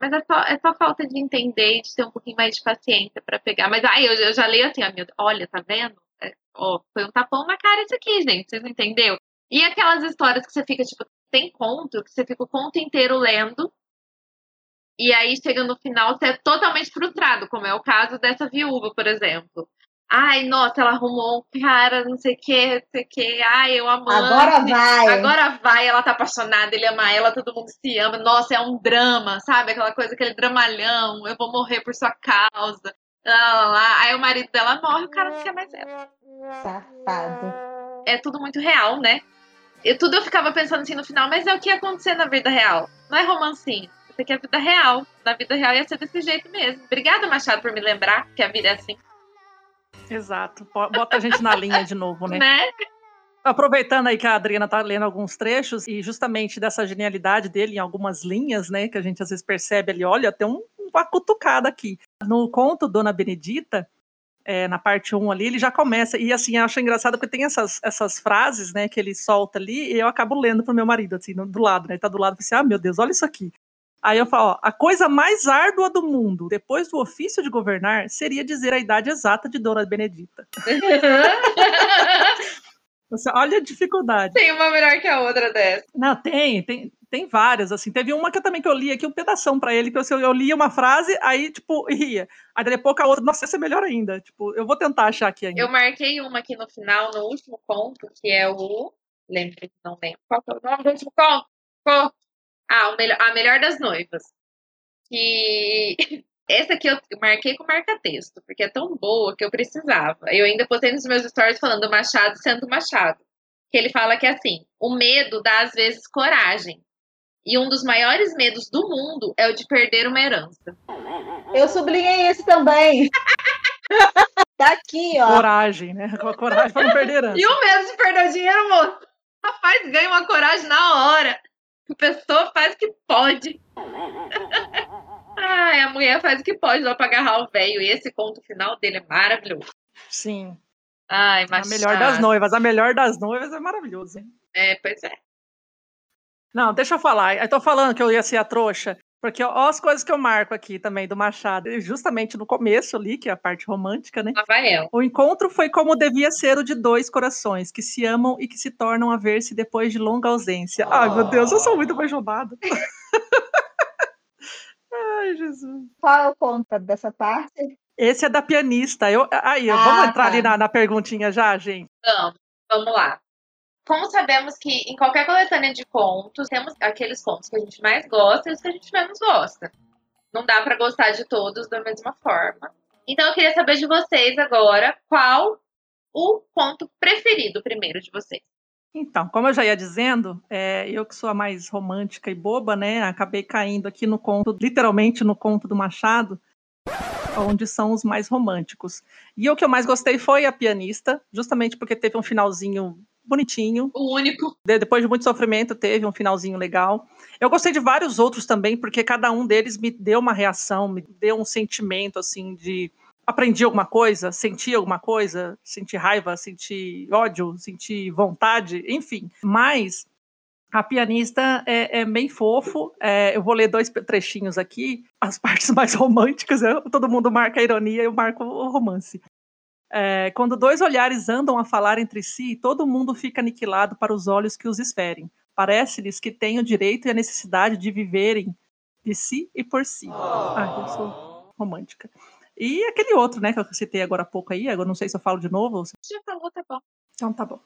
Mas é só, é só falta de entender e de ter um pouquinho mais de paciência para pegar. Mas aí eu, eu, já leio assim, ó, olha, tá vendo? É, ó, foi um tapão na cara isso aqui, gente. Vocês entenderam? E aquelas histórias que você fica, tipo, tem conto, que você fica o conto inteiro lendo, e aí chega no final, você é totalmente frustrado, como é o caso dessa viúva, por exemplo. Ai, nossa, ela arrumou um cara, não sei o que, não sei o que. Ai, eu amo. Agora vai. Agora vai, ela tá apaixonada, ele ama ela, todo mundo se ama. Nossa, é um drama, sabe? Aquela coisa, aquele dramalhão. Eu vou morrer por sua causa. Lá, lá, lá. Aí o marido dela morre, o cara não quer mais ela. Safado. É tudo muito real, né? E tudo eu ficava pensando assim no final, mas é o que ia acontecer na vida real. Não é romancinho. Isso aqui é a vida real. Na vida real ia ser desse jeito mesmo. Obrigada, Machado, por me lembrar que a vida é assim. Exato. Bota a gente na linha de novo, né? né? Aproveitando aí que a Adriana tá lendo alguns trechos e justamente dessa genialidade dele em algumas linhas, né, que a gente às vezes percebe ali, olha, tem um, uma cutucada aqui. No conto Dona Benedita, é, na parte 1 ali, ele já começa, e assim, eu acho engraçado porque tem essas, essas frases, né, que ele solta ali, e eu acabo lendo pro meu marido, assim, do lado, né, ele tá do lado, assim, ah, meu Deus, olha isso aqui. Aí eu falo, ó, a coisa mais árdua do mundo, depois do ofício de governar, seria dizer a idade exata de Dona Benedita. Você, olha a dificuldade. Tem uma melhor que a outra dessa. Não, tem, tem, tem várias, assim. Teve uma que eu também que eu li aqui, um pedação para ele, que eu, eu lia uma frase, aí, tipo, ria. Aí depois a outra, nossa, essa é melhor ainda. Tipo, eu vou tentar achar aqui ainda. Eu marquei uma aqui no final, no último conto, que é o. Lembro que não lembro. Qual é o nome do último conto? Ah, melhor, a melhor das noivas. Que essa aqui eu marquei com marca-texto, porque é tão boa que eu precisava. Eu ainda postei nos meus stories falando Machado sendo Machado. Que ele fala que assim, o medo dá às vezes coragem. E um dos maiores medos do mundo é o de perder uma herança. Eu sublinhei esse também. tá aqui, ó. Coragem, né? Coragem para não perder herança. E o medo de perder o dinheiro, moço? Rapaz, ganha uma coragem na hora. A pessoa faz o que pode. Ai, a mulher faz o que pode lá pra agarrar o velho. E esse conto final dele é maravilhoso. Sim. Ai, mas. A melhor das noivas. A melhor das noivas é maravilhoso. Hein? É, pois é. Não, deixa eu falar. Eu tô falando que eu ia ser a trouxa. Porque ó, as coisas que eu marco aqui também do Machado, justamente no começo ali, que é a parte romântica, né? Rafael. O encontro foi como devia ser o de dois corações, que se amam e que se tornam a ver-se depois de longa ausência. Oh. Ai, meu Deus, eu sou muito apaixonada. Ai, Jesus. Qual é o conta dessa parte? Esse é da pianista. Eu, aí, ah, vamos entrar tá. ali na, na perguntinha já, gente? Vamos, vamos lá. Como sabemos que em qualquer coletânea de contos, temos aqueles contos que a gente mais gosta e os que a gente menos gosta. Não dá para gostar de todos da mesma forma. Então eu queria saber de vocês agora qual o conto preferido primeiro de vocês. Então, como eu já ia dizendo, é, eu que sou a mais romântica e boba, né? Acabei caindo aqui no conto, literalmente no conto do Machado. onde são os mais românticos. E o que eu mais gostei foi a pianista, justamente porque teve um finalzinho bonitinho. O único. De- depois de muito sofrimento, teve um finalzinho legal. Eu gostei de vários outros também, porque cada um deles me deu uma reação, me deu um sentimento assim de aprendi alguma coisa, senti alguma coisa, senti raiva, senti ódio, senti vontade, enfim. Mas a pianista é, é bem fofo. é, eu vou ler dois trechinhos aqui. As partes mais românticas, eu- todo mundo marca a ironia, eu marco o romance. É, quando dois olhares andam a falar entre si, todo mundo fica aniquilado para os olhos que os esperem. Parece-lhes que têm o direito e a necessidade de viverem de si e por si. Ah, eu sou romântica. E aquele outro, né, que eu citei agora há pouco aí, agora não sei se eu falo de novo. Já falou, tá bom. Então tá bom.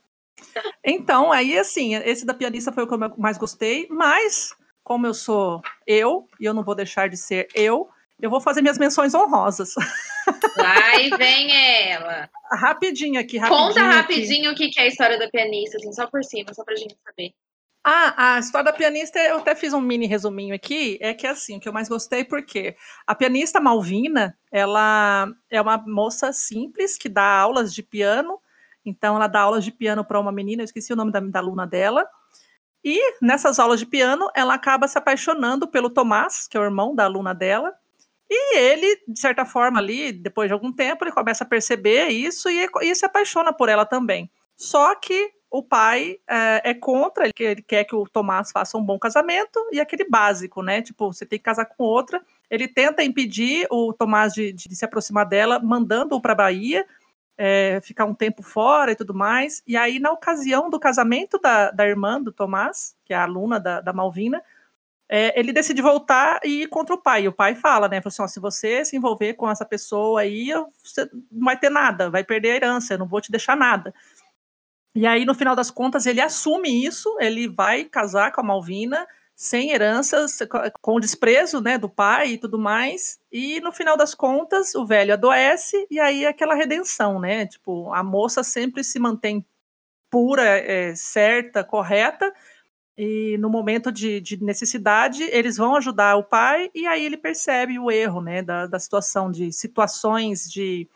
Então, aí assim, esse da pianista foi o que eu mais gostei, mas como eu sou eu, e eu não vou deixar de ser eu, eu vou fazer minhas menções honrosas. Lá e vem ela. rapidinho aqui, rapidinho. Conta aqui. rapidinho o que que é a história da pianista, assim, só por cima, só pra gente saber. Ah, a história da pianista, eu até fiz um mini resuminho aqui, é que assim, o que eu mais gostei, porque a pianista Malvina, ela é uma moça simples que dá aulas de piano, então ela dá aulas de piano para uma menina, eu esqueci o nome da, da aluna dela, e nessas aulas de piano, ela acaba se apaixonando pelo Tomás, que é o irmão da aluna dela, e ele, de certa forma ali, depois de algum tempo, ele começa a perceber isso e, e se apaixona por ela também. Só que o pai é, é contra, ele, ele quer que o Tomás faça um bom casamento, e aquele básico, né? Tipo, você tem que casar com outra. Ele tenta impedir o Tomás de, de se aproximar dela, mandando-o para a Bahia, é, ficar um tempo fora e tudo mais. E aí, na ocasião do casamento da, da irmã do Tomás, que é a aluna da, da Malvina, é, ele decide voltar e ir contra o pai. E o pai fala, né? Assim, ó, se você se envolver com essa pessoa aí, você não vai ter nada, vai perder a herança, eu não vou te deixar nada. E aí, no final das contas, ele assume isso, ele vai casar com a Malvina, sem heranças, com o desprezo né, do pai e tudo mais. E no final das contas, o velho adoece, e aí é aquela redenção, né? Tipo, a moça sempre se mantém pura, é, certa, correta, e no momento de, de, necessidade, eles vão ajudar o pai, e aí ele percebe o erro, né, da, da situação, de situações de,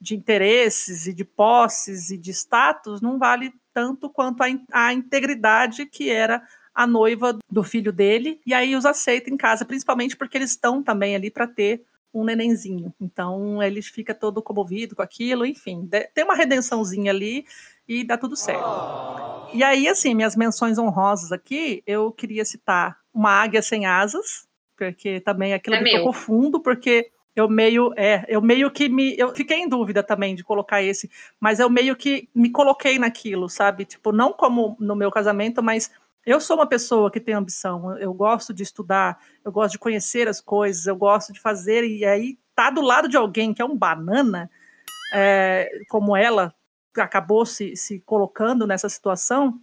de interesses e de posses e de status, não vale tanto quanto a, a integridade que era a noiva do filho dele, e aí os aceita em casa, principalmente porque eles estão também ali para ter um nenenzinho. Então ele fica todo comovido com aquilo, enfim, tem uma redençãozinha ali e dá tudo certo. Oh. E aí, assim, minhas menções honrosas aqui, eu queria citar uma águia sem asas, porque também aquilo é me tocou fundo, porque eu meio, é, eu meio que me, eu fiquei em dúvida também de colocar esse, mas eu meio que me coloquei naquilo, sabe? Tipo, não como no meu casamento, mas eu sou uma pessoa que tem ambição, eu gosto de estudar, eu gosto de conhecer as coisas, eu gosto de fazer, e aí tá do lado de alguém que é um banana, é, como ela acabou se, se colocando nessa situação,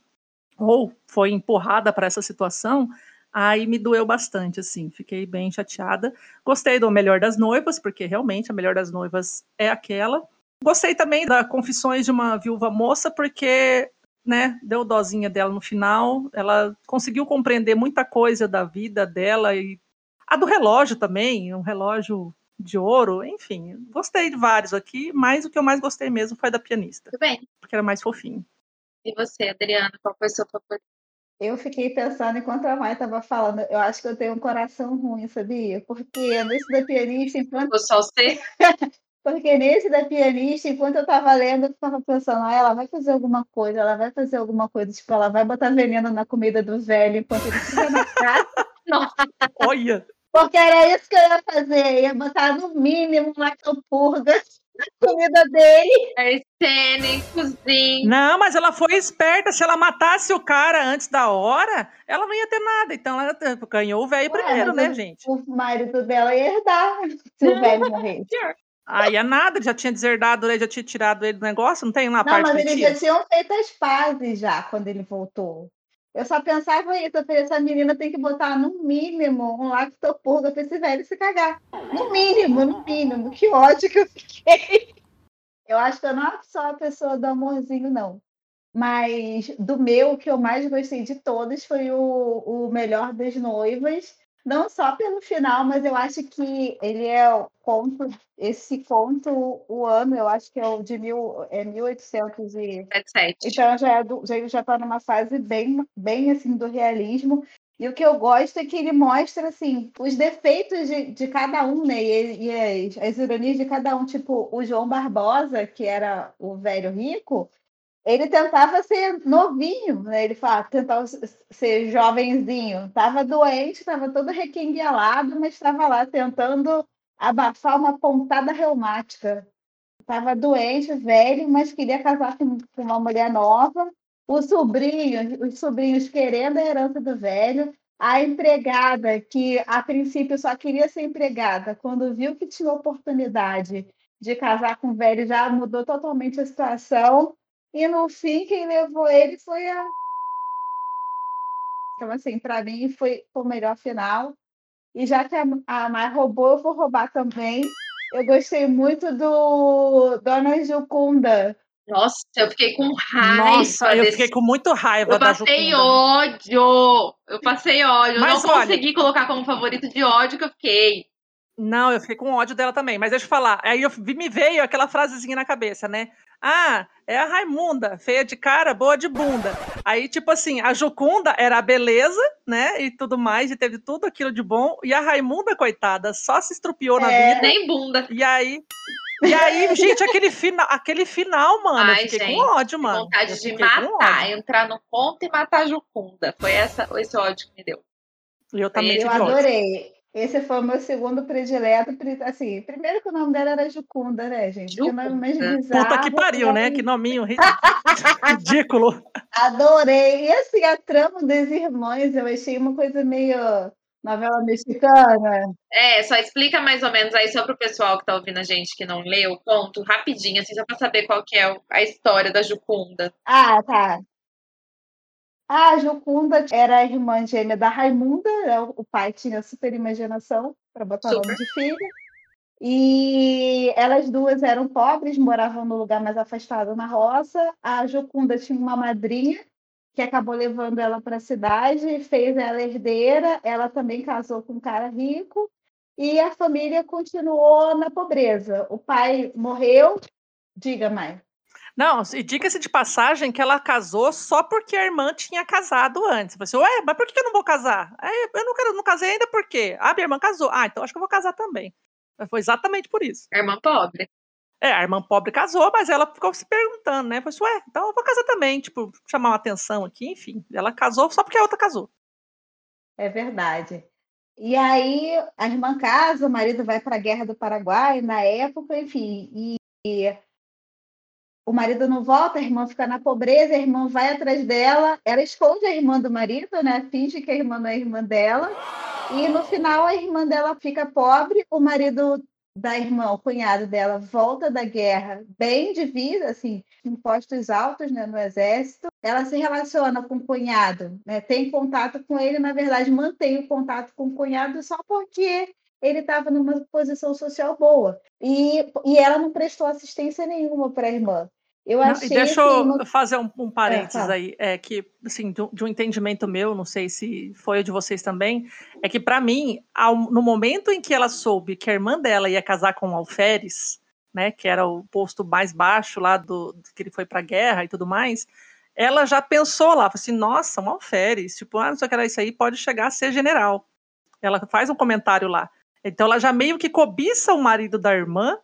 ou foi empurrada para essa situação, aí me doeu bastante, assim, fiquei bem chateada. Gostei do Melhor das Noivas, porque realmente a Melhor das Noivas é aquela. Gostei também da Confissões de uma Viúva Moça, porque né, deu dozinha dela no final, ela conseguiu compreender muita coisa da vida dela e a do relógio também, um relógio de ouro, enfim, gostei de vários aqui, mas o que eu mais gostei mesmo foi da pianista. Tudo bem. Porque era mais fofinho. E você, Adriana, qual foi o seu favorito? Eu fiquei pensando enquanto a Maia estava falando, eu acho que eu tenho um coração ruim, sabia? Porque nesse da pianista, enquanto. Foi só você? Porque nesse da pianista, enquanto eu estava lendo, eu estava pensando, ah, ela vai fazer alguma coisa, ela vai fazer alguma coisa, tipo, ela vai botar veneno na comida do velho enquanto ele fica na casa. Nossa. Olha! Porque era isso que eu ia fazer, ia botar no mínimo uma campurga na comida dele. É cena em cozinha. Não, mas ela foi esperta. Se ela matasse o cara antes da hora, ela não ia ter nada. Então ela ganhou o velho primeiro, né, gente? O marido dela ia herdar se o velho morresse. Aí é nada, já tinha deserdado ele, já tinha tirado ele do negócio, não tem lá a não, parte mas que eles já tinham feito as pazes já quando ele voltou. Eu só pensava isso, eu falei, essa menina tem que botar no mínimo um lactopurga pra esse velho se cagar. No mínimo, no mínimo. Que ódio que eu fiquei. Eu acho que eu não sou a pessoa do amorzinho, não. Mas do meu, o que eu mais gostei de todos foi o, o Melhor das Noivas, não só pelo final, mas eu acho que ele é o conto, esse conto, o ano, eu acho que é o de mil, é 1800 e... 77. Então já, é do, já, ele já está numa fase bem, bem assim do realismo. E o que eu gosto é que ele mostra assim os defeitos de, de cada um, né? E, e as, as ironias de cada um. Tipo, o João Barbosa, que era o velho rico, ele tentava ser novinho, né? Ele fala, tentava ser jovenzinho. Estava doente, estava todo requenguelado, mas estava lá tentando abafar uma pontada reumática. Estava doente, velho, mas queria casar com uma mulher nova. O sobrinho, os sobrinhos querendo a herança do velho. A empregada, que a princípio só queria ser empregada, quando viu que tinha oportunidade de casar com o velho, já mudou totalmente a situação e no fim, quem levou ele foi a. Então, assim, para mim foi o melhor final. E já que a, a Mai roubou, eu vou roubar também. Eu gostei muito do Dona Jucunda. Nossa, eu fiquei com raiva. Nossa, eu desse- fiquei com muito raiva Eu da passei Jucunda. ódio. Eu passei ódio. Eu Mas não olha- consegui colocar como favorito de ódio que eu fiquei. Não, eu fiquei com ódio dela também. Mas deixa eu falar. Aí eu vi- me veio aquela frasezinha na cabeça, né? Ah, é a Raimunda, feia de cara, boa de bunda. Aí, tipo assim, a Jucunda era a beleza, né? E tudo mais, e teve tudo aquilo de bom. E a Raimunda, coitada, só se estrupiou na É. vida. Nem bunda. E aí. E aí, gente, aquele final, aquele final, mano, Ai, eu fiquei gente, com ódio, mano. Vontade Eu de matar, entrar no ponto e matar a Jucunda. Foi essa, esse ódio que me deu. E eu também Eu adorei. Esse foi o meu segundo predileto. Assim, primeiro que o nome dela era Jucunda, né, gente? Que nome mais Jucunda. bizarro. Puta que pariu, né? Que nominho ri- ridículo. Adorei. E assim, a trama das irmãs, eu achei uma coisa meio novela mexicana. É, só explica mais ou menos aí só pro pessoal que tá ouvindo a gente que não leu o conto, rapidinho, assim, só pra saber qual que é o- a história da Jucunda. Ah, tá. A Jucunda era a irmã gêmea da Raimunda, né? o pai tinha super imaginação para botar o nome Super. de filha. E elas duas eram pobres, moravam no lugar mais afastado na roça. A Jucunda tinha uma madrinha que acabou levando ela para a cidade, fez ela herdeira. Ela também casou com um cara rico e a família continuou na pobreza. O pai morreu. Diga, mãe. Não, e diga-se de passagem que ela casou só porque a irmã tinha casado antes. Você, ué, mas por que eu não vou casar? Aí, eu não, quero, não casei ainda por quê? Ah, minha irmã casou. Ah, então acho que eu vou casar também. Mas Foi exatamente por isso. A irmã pobre. É, a irmã pobre casou, mas ela ficou se perguntando, né? Falei, assim, ué, então eu vou casar também, tipo, chamar uma atenção aqui, enfim. Ela casou só porque a outra casou. É verdade. E aí a irmã casa, o marido vai para a Guerra do Paraguai na época, enfim, e, e o marido não volta, a irmã fica na pobreza, a irmã vai atrás dela, ela esconde a irmã do marido, né? Finge que a irmã não é irmã dela, e no final a irmã dela fica pobre, o marido da irmã, o cunhado dela, volta da guerra bem de vida, assim, em postos altos, né, no exército. Ela se relaciona com o cunhado, né, tem contato com ele, na verdade, mantém o contato com o cunhado só porque ele estava numa posição social boa. E, e ela não prestou assistência nenhuma para a irmã. Eu Não, achei deixa assim, eu no- fazer um, um parênteses fala. aí, é que, assim, de, um- de um entendimento meu, não sei se foi o de vocês também, é que pra mim, ao- no momento em que ela soube que a irmã dela ia casar com o Alferes, né, que era o posto mais baixo lá do, que ele foi pra guerra e tudo mais, ela já pensou lá, falou assim, nossa, um Alferes, tipo, ah, não sei o que era isso aí, pode chegar a ser general. Ela faz um comentário lá. Então ela já meio que cobiça o marido da irmã,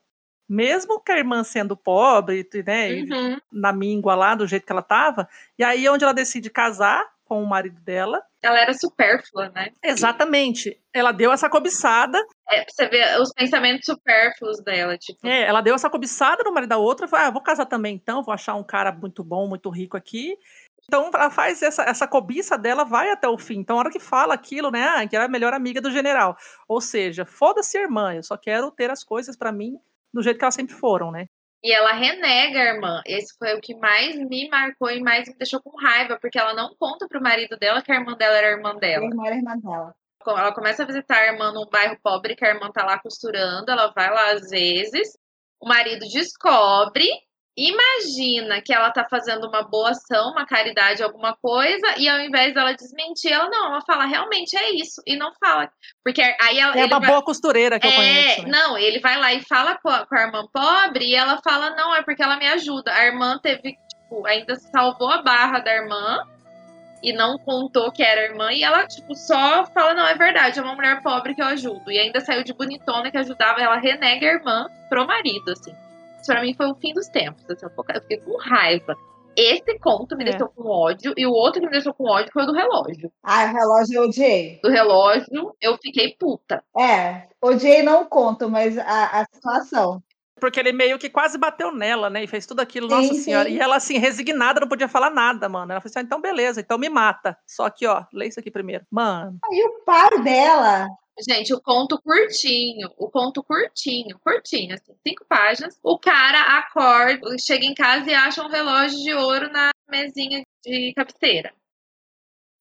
mesmo que a irmã sendo pobre, né, Uhum. na míngua lá, do jeito que ela tava. E aí, onde ela decide casar com o marido dela, Ela era supérflua, né? exatamente, ela deu essa cobiçada, É, pra você ver os pensamentos supérfluos dela, tipo. é, ela deu essa cobiçada no marido da outra, falou, ah, vou casar também então, vou achar um cara muito bom, muito rico aqui. Então, ela faz essa, essa cobiça dela, vai até o fim. Então, a hora que fala aquilo, né, ah, que era a melhor amiga do general. Ou seja, foda-se, irmã, eu só quero ter as coisas pra mim do jeito que elas sempre foram, né? E ela renega a irmã. Esse foi o que mais me marcou e mais me deixou com raiva, porque ela não conta pro marido dela que a irmã dela era a irmã a dela. irmã era a irmã dela. Ela começa a visitar a irmã num bairro pobre, que a irmã tá lá costurando, ela vai lá às vezes. O marido descobre Imagina que ela tá fazendo uma boa ação, uma caridade, alguma coisa, e ao invés dela desmentir, ela não, ela fala, realmente é isso, e não fala. Porque aí ela. É uma vai- boa costureira que eu é, conheço. né? não, ele vai lá e fala com a, com a irmã pobre e ela fala, não, é porque ela me ajuda. A irmã teve, tipo, ainda salvou a barra da irmã e não contou que era irmã, e ela, tipo, só fala, não, é verdade, é uma mulher pobre que eu ajudo. E ainda saiu de bonitona que ajudava, ela renega a irmã pro marido, assim. Isso pra mim foi o fim dos tempos, assim, eu fiquei- eu fiquei com raiva. Esse conto me É. deixou com ódio, e o outro que me deixou com ódio foi o do relógio. Ah, o relógio eu odiei. Do relógio, eu fiquei puta. É, odiei não conto, mas a, a situação. Porque ele meio que quase bateu nela, né? E fez tudo aquilo, Sim, nossa senhora. sim. E ela, assim, resignada, não podia falar nada, mano. Ela falou assim: ah, então beleza, então me mata. Só que, ó, lê isso aqui primeiro. Mano. E o pai dela, Gente, o conto curtinho, o conto curtinho, curtinho, assim, cinco páginas. O cara acorda, chega em casa e acha um relógio de ouro na mesinha de cabeceira.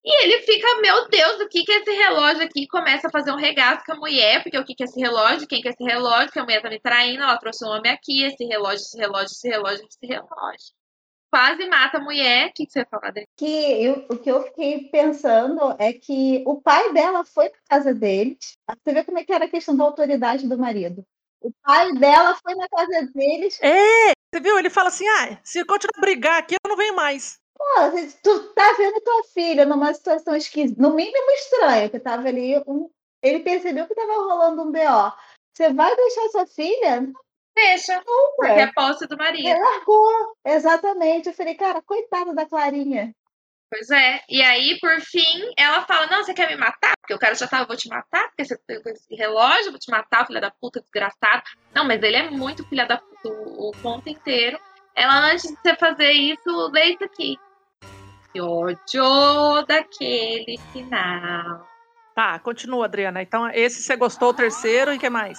E ele fica, meu Deus, o que que é esse relógio aqui? Começa a fazer um regaço com a mulher, porque o que que é esse relógio? Quem que é esse relógio? Que a mulher tá me traindo, ela trouxe um homem aqui, esse relógio, esse relógio, esse relógio, esse relógio. Quase mata a mulher. O que, que você fala dele? que eu- o que eu fiquei pensando é que o pai dela foi na casa deles. Você vê como é que era a questão da autoridade do marido. O pai dela foi na casa deles. É! Você viu? Ele fala assim: ah, se eu continuar a brigar aqui, eu não venho mais. Pô, tu tá vendo tua filha numa situação esquisita, no mínimo estranha, que tava ali. um- ele percebeu que tava rolando um BO. Você vai deixar sua filha? Deixa, porque Ué. é posse do marido. Ele largou. Exatamente. Eu falei, cara, coitada da Clarinha. Pois é. E aí, por fim, ela fala: Não, você quer me matar? Porque o cara já tava, vou te matar, porque você tem esse relógio, vou te matar, filha da puta, desgraçado. Não, mas ele é muito filha da puta o, o conto inteiro. Ela, antes de você fazer isso, isso aqui. Que ódio daquele final. Tá, continua, Adriana. Então, esse você gostou, o terceiro, e o que mais?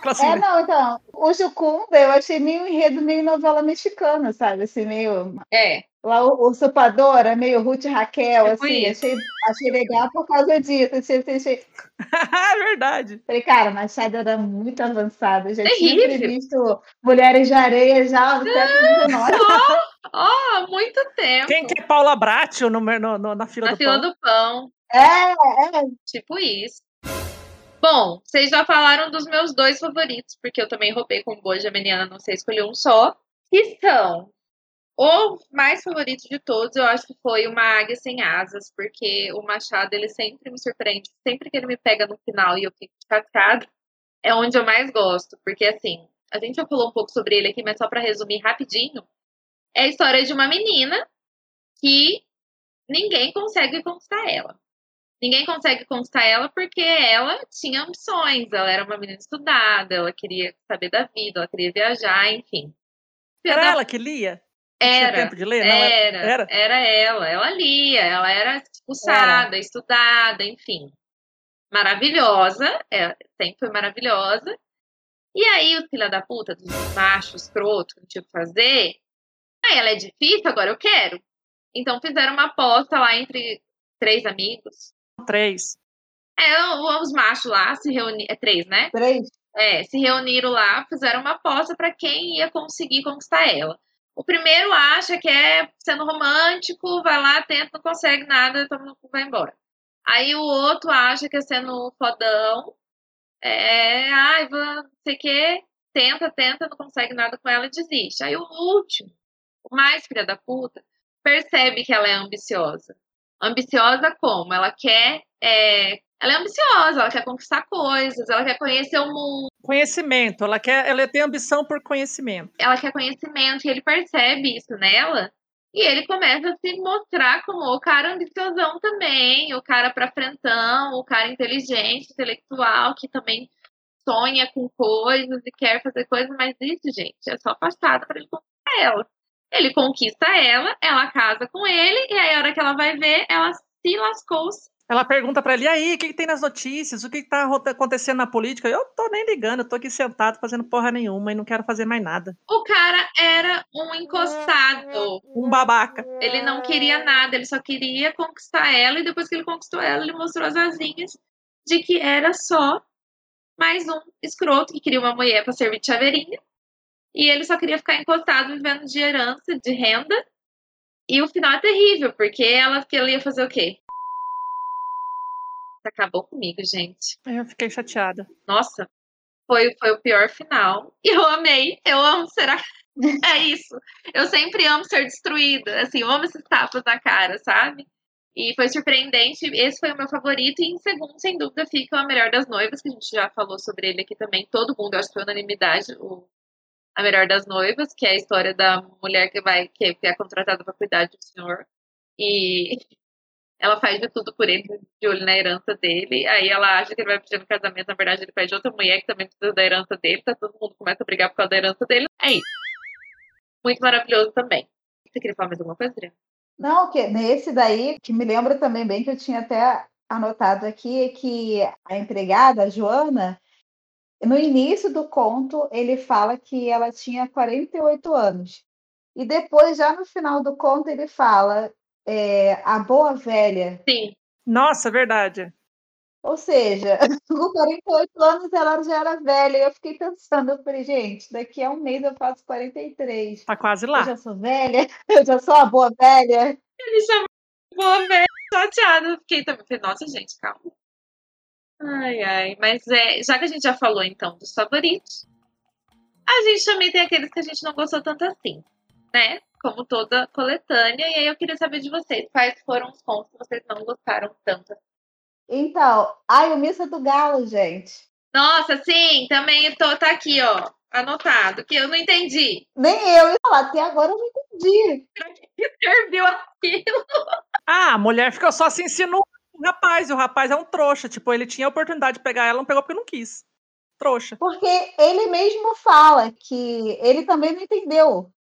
Classe É, não, então, o Jucunda eu achei meio enredo, meio novela mexicana, sabe? Assim, meio. É, Lá o Usurpadora, meio Ruth e Raquel, Tipo assim. Achei, achei legal por causa disso. Achei, achei... é verdade. Falei, cara, Machado era muito avançado. Já tinha Terrível. previsto Mulheres de Areia já no século XIX. ó, há muito tempo. Quem que é Paula Bracho no, no- no- na fila Na do fila pão? do pão. É, é. Tipo isso. Bom, vocês já falaram dos meus dois favoritos, porque eu também roubei com boa geminiana, não sei escolher um só. Que são o mais favorito de todos, eu acho que foi uma águia sem asas, porque o Machado ele sempre me surpreende, sempre que ele me pega no final e eu fico cascada, é onde eu mais gosto, porque assim, a gente já falou um pouco sobre ele aqui, mas só para resumir rapidinho, é a história de uma menina que ninguém consegue conquistar ela. Ninguém consegue conquistar ela porque ela tinha ambições, ela era uma menina estudada, ela queria saber da vida, ela queria viajar, enfim. Era ela que lia? Tinha era, tempo de ler? Não, era, era? era ela. Ela lia, ela era expulsada, estudada, enfim. Maravilhosa, é, sempre foi maravilhosa. E aí, o filho da puta, dos machos, escroto, que não tinha o que fazer. Aí ela é difícil, agora eu quero. Então fizeram uma aposta lá entre três amigos. Três. É, os machos lá se reuniram. É três, né? Três. É, se reuniram lá, fizeram uma aposta para quem ia conseguir conquistar ela. O primeiro acha que é sendo romântico, vai lá, tenta, não consegue nada, toma no vai embora. Aí o outro acha que é sendo fodão, é, ai, vou, não sei o quê, tenta, tenta, não consegue nada com ela e desiste. Aí o último, o mais filha da puta, percebe que ela é ambiciosa. Ambiciosa como? Ela quer. é, ela é ambiciosa, ela quer conquistar coisas, ela quer conhecer o mundo, Conhecimento. Ela, quer, ela tem ambição por conhecimento. ela quer conhecimento, e ele percebe isso nela. E ele começa a se mostrar como o cara ambiciosão também, o cara pra frentão, o cara inteligente, intelectual, que também sonha com coisas e quer fazer coisas, mas isso, gente, é só passada para ele conquistar ela. Ele conquista ela, ela casa com ele, e aí a hora que ela vai ver, ela se lascou-se. Ela pergunta pra ele, e aí, o que, que tem nas notícias? O que, que tá acontecendo na política? Eu tô nem ligando, eu tô aqui sentado fazendo porra nenhuma e não quero fazer mais nada. O cara era um encostado. Um babaca. Ele não queria nada, ele só queria conquistar ela, e depois que ele conquistou ela, ele mostrou as asinhas de que era só mais um escroto que queria uma mulher para servir de chaveirinha. E ele só queria ficar encostado vivendo de herança, de renda. E o final é terrível, porque ela, que ela ia fazer o quê? Acabou comigo, gente. Eu fiquei chateada. Nossa, foi, foi o pior final. E eu amei. Eu amo ser a... É isso. Eu sempre amo ser destruída. Assim, eu amo esses tapas na cara, sabe? E foi surpreendente. Esse foi o meu favorito. E em segundo, sem dúvida, fica o A Melhor das Noivas, que a gente já falou sobre ele aqui também. Todo mundo, acho que foi unanimidade, o A Melhor das Noivas, que é a história da mulher que vai, que é contratada para cuidar do senhor. E ela faz de tudo por ele, de olho na herança dele. Aí ela acha que ele vai pedir no casamento, na verdade ele pede outra mulher que também precisa da herança dele. Tá todo mundo começa a brigar por causa da herança dele. É isso. Muito maravilhoso também. Você queria falar mais alguma coisa, Adriana? Não, que nesse daí, que me lembra também bem que eu tinha até anotado aqui, é que a empregada, a Joana, no início do conto, ele fala que ela tinha 48 anos. E depois, já no final do conto, ele fala é, a boa velha. Sim. Nossa, verdade. Ou seja, com 48 anos ela já era velha. E eu fiquei pensando, eu falei, gente, daqui a um mês eu faço 43. Tá quase lá. Eu já sou velha, eu já sou a boa velha. Ele chamou boa velha, chateada. Fiquei também, falei, nossa, gente, calma. Ai, ai. Mas é, já que a gente já falou então dos favoritos, a gente também tem aqueles que a gente não gostou tanto assim, né? Como toda coletânea. E aí eu queria saber de vocês, quais foram os pontos que vocês não gostaram tanto então, ai, o Missa do Galo, gente. Nossa, sim, também tô, tá aqui, ó, anotado, que eu não entendi. Nem eu, ia falar, até agora eu não entendi. Pra que serviu aquilo? Ah, a mulher ficou só se ensinou o rapaz, e o rapaz é um trouxa, tipo, ele tinha a oportunidade de pegar ela, não pegou porque não quis. Trouxa. Porque ele mesmo fala que ele também não entendeu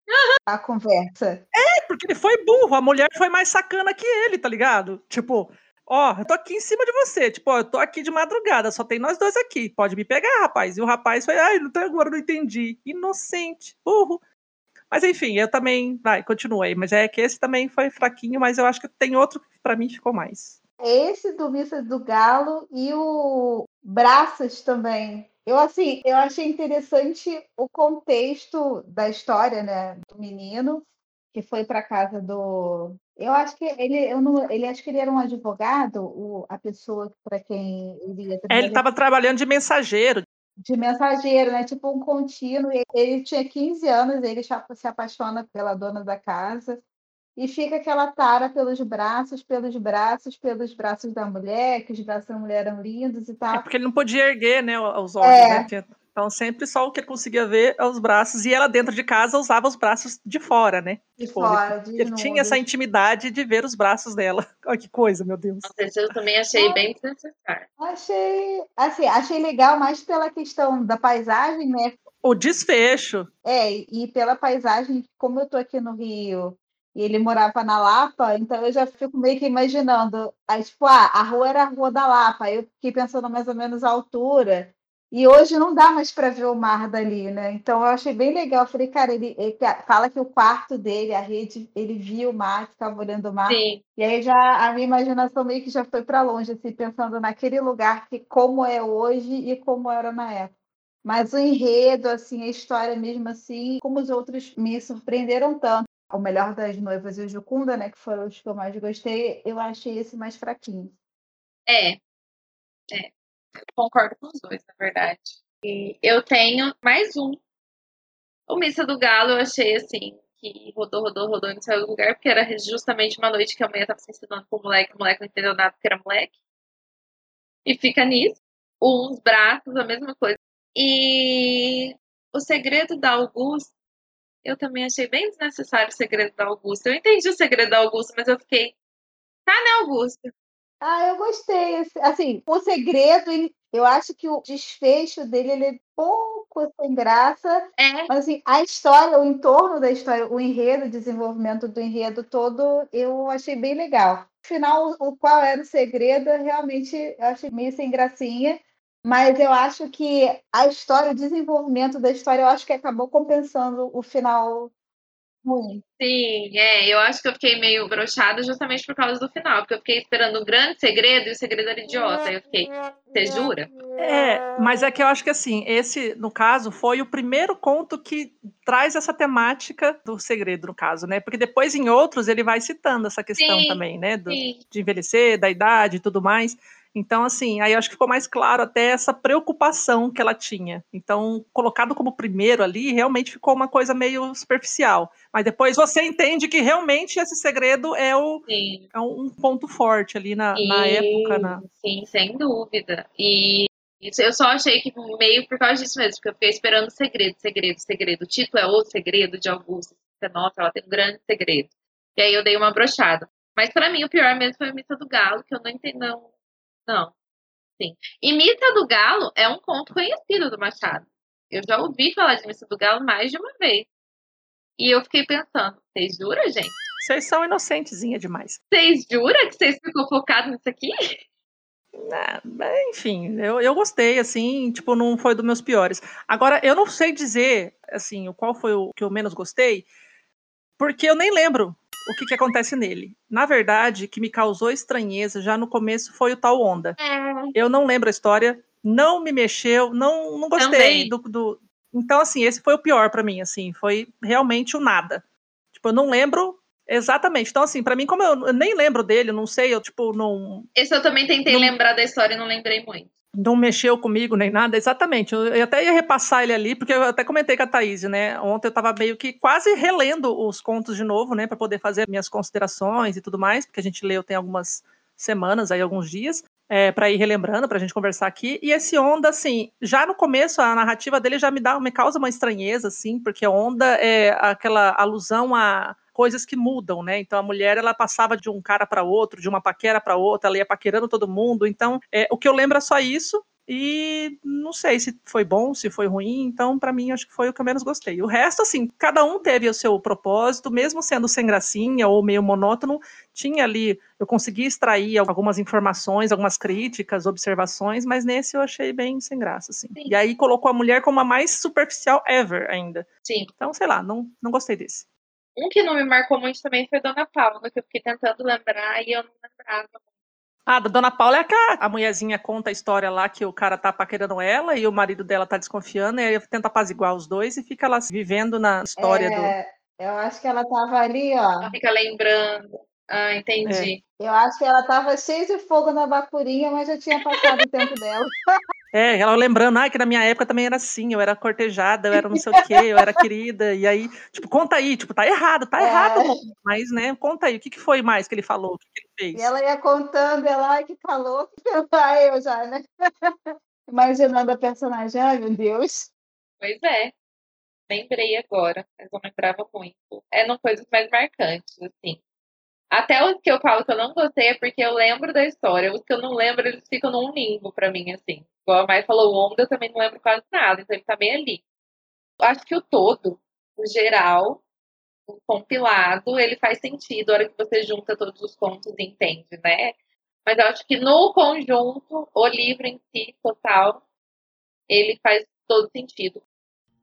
a conversa. É, porque ele foi burro, a mulher foi mais sacana que ele, tá ligado? Tipo, Ó, eu tô aqui em cima de você. Tipo, ó, eu tô aqui de madrugada, só tem nós dois aqui. Pode me pegar, rapaz. E o rapaz foi, ai, não tem agora, não entendi. Inocente, burro. Mas enfim, eu também, vai, continuei. Mas é que esse também foi fraquinho, mas eu acho que tem outro que pra mim ficou mais. Esse do Missa do Galo e o Braças também. Eu, assim, eu achei interessante o contexto da história, né, do menino que foi para casa do eu acho que ele, eu não, ele acho que ele era um advogado, o, a pessoa para quem ele ia é, Ele estava trabalhando de mensageiro. De mensageiro, né? Tipo um contínuo. Ele tinha 15 anos, ele se apaixona pela dona da casa e fica aquela tara pelos braços, pelos braços, pelos braços da mulher, que os braços da mulher eram lindos e tal. É porque ele não podia erguer, né, os olhos, é. né? Então sempre só o que ele conseguia ver é os braços e ela dentro de casa usava os braços de fora, né? De tipo, fora, de Ele tinha essa intimidade de ver os braços dela. Olha que coisa, meu Deus. Nossa, eu também achei bem desnecessário. Achei, assim, achei legal mais pela questão da paisagem, né? O desfecho. É, e pela paisagem, como eu tô aqui no Rio e ele morava na Lapa, então eu já fico meio que imaginando, aí, tipo, ah, a rua era a Rua da Lapa, eu fiquei pensando mais ou menos a altura, e hoje não dá mais para ver o mar dali, né? Então eu achei bem legal. Eu falei, cara, ele, ele, fala que o quarto dele, a rede, ele via o mar, ficava olhando o mar. Sim. E aí já a minha imaginação meio que já foi para longe, assim, pensando naquele lugar que como é hoje e como era na época. Mas o enredo, assim, a história mesmo assim, como os outros me surpreenderam tanto. O melhor das noivas e o Jucunda, né, que foram os que eu mais gostei, eu achei esse mais fraquinho. É. É concordo com os dois, na verdade. E eu tenho mais um. O Missa do Galo eu achei assim, que rodou, rodou, rodou e não saiu do lugar, porque era justamente uma noite que a mãe estava se ensinando pro moleque, o moleque não entendeu nada porque era moleque. E fica nisso. Uns braços, a mesma coisa. E o segredo da Augusta, eu também achei bem desnecessário o segredo da Augusta. Eu entendi o segredo da Augusta, mas eu fiquei. Tá, né, Augusta? Ah, eu gostei. Assim, o segredo, eu acho que o desfecho dele ele é pouco sem graça. É. Mas assim, a história, o entorno da história, o enredo, o desenvolvimento do enredo todo, eu achei bem legal. Afinal, o qual era o segredo, realmente eu achei meio sem gracinha. Mas eu acho que a história, o desenvolvimento da história, eu acho que acabou compensando o final ruim. Sim, é, eu acho que eu fiquei meio broxada justamente por causa do final, porque eu fiquei esperando um grande segredo e o segredo era idiota. Aí eu fiquei, você jura? É, mas é que eu acho que assim, esse, no caso, foi o primeiro conto que traz essa temática do segredo, no caso, né? Porque depois em outros ele vai citando essa questão Sim, também, né? do- Sim, de envelhecer, da idade e tudo mais. Então, assim, aí eu acho que ficou mais claro até essa preocupação que ela tinha. Então, colocado como primeiro ali, realmente ficou uma coisa meio superficial. Mas depois você entende que realmente esse segredo é, o, sim. é um ponto forte ali na, na época. Na... Sim, sem dúvida. E isso eu só achei que meio por causa disso mesmo, porque eu fiquei esperando segredo, segredo, segredo. O título é O Segredo de Augusta. Nossa, ela tem um grande segredo. E aí eu dei uma brochada. Mas pra mim o pior mesmo foi a Missa do Galo, que eu não entendi, não. Não. Sim. E Missa do Galo é um conto conhecido do Machado. Eu já ouvi falar de Missa do Galo mais de uma vez. E eu fiquei pensando, vocês juram, gente? Vocês são inocentezinha demais. Vocês juram que vocês ficam focados nisso aqui? Ah, enfim, eu, eu gostei, assim, tipo, não foi dos meus piores. Agora, eu não sei dizer, assim, o qual foi o que eu menos gostei, porque eu nem lembro o que, que acontece nele. Na verdade, o que me causou estranheza já no começo foi o tal Onda. Eu não lembro a história, não me mexeu, não, não gostei do, do. Então, assim, esse foi o pior pra mim, assim, foi realmente o nada. Tipo, eu não lembro exatamente. Então, assim, pra mim, como eu, nem lembro dele, não sei, eu, tipo, não, Esse eu também tentei Não- lembrar da história e não lembrei muito. Não mexeu comigo nem nada, exatamente. Eu, até ia repassar ele ali, porque eu até comentei com a Thaís, né? Ontem eu tava meio que quase relendo os contos de novo, né? Pra poder fazer minhas considerações e tudo mais, porque a gente leu tem algumas semanas aí, alguns dias. É, para ir relembrando, pra gente conversar aqui. E esse Onda, assim, já no começo, a narrativa dele já me dá, me causa uma estranheza, assim, porque Onda é aquela alusão a coisas que mudam, né? Então a mulher ela passava de um cara para outro, de uma paquera para outra, ela ia paquerando todo mundo. Então é, o que eu lembro é só isso. E não sei se foi bom, se foi ruim, então pra mim acho que foi o que eu menos gostei. O resto, assim, cada um teve o seu propósito, mesmo sendo sem gracinha ou meio monótono, tinha ali, eu consegui extrair algumas informações, algumas críticas, observações, mas nesse eu achei bem sem graça, assim. Sim. E aí colocou a mulher como a mais superficial ever ainda. Sim. Então, sei lá, não, não gostei desse. Um que não me marcou muito também foi Dona Paula, que eu fiquei tentando lembrar e eu não lembrava. Ah, da Dona Paula é que a, a mulherzinha conta a história lá que o cara tá paquerando ela e o marido dela tá desconfiando, e aí tenta apaziguar os dois e fica lá vivendo na história do. É, eu acho que ela tava ali, ó. Ela fica lembrando. Ah, entendi. Eu acho que ela tava cheia de fogo na bacurinha, mas já tinha passado o tempo dela. É, ela lembrando, ah, que na minha época também era assim, eu era cortejada, eu era não sei o quê, eu era querida, e aí, tipo, conta aí, tipo, tá errado, tá É. errado, mas, né, conta aí, o que, que foi mais que ele falou, o que, que ele E fez? ela ia contando, ela, ai, que calor, que pensar eu já, né? Imaginando a personagem, ai, meu Deus. Pois é. Lembrei agora, mas não lembrava muito. Eram coisas mais marcantes, assim. Até os que eu falo que eu não gostei é porque eu lembro da história. Os que eu não lembro, eles ficam num limbo pra mim, assim. Igual a Mai falou, o Onda eu também não lembro quase nada, então ele tá bem ali. Acho que o todo, o geral, o compilado, ele faz sentido a hora que você junta todos os contos e entende, né? Mas eu acho que no conjunto, o livro em si, total, ele faz todo sentido.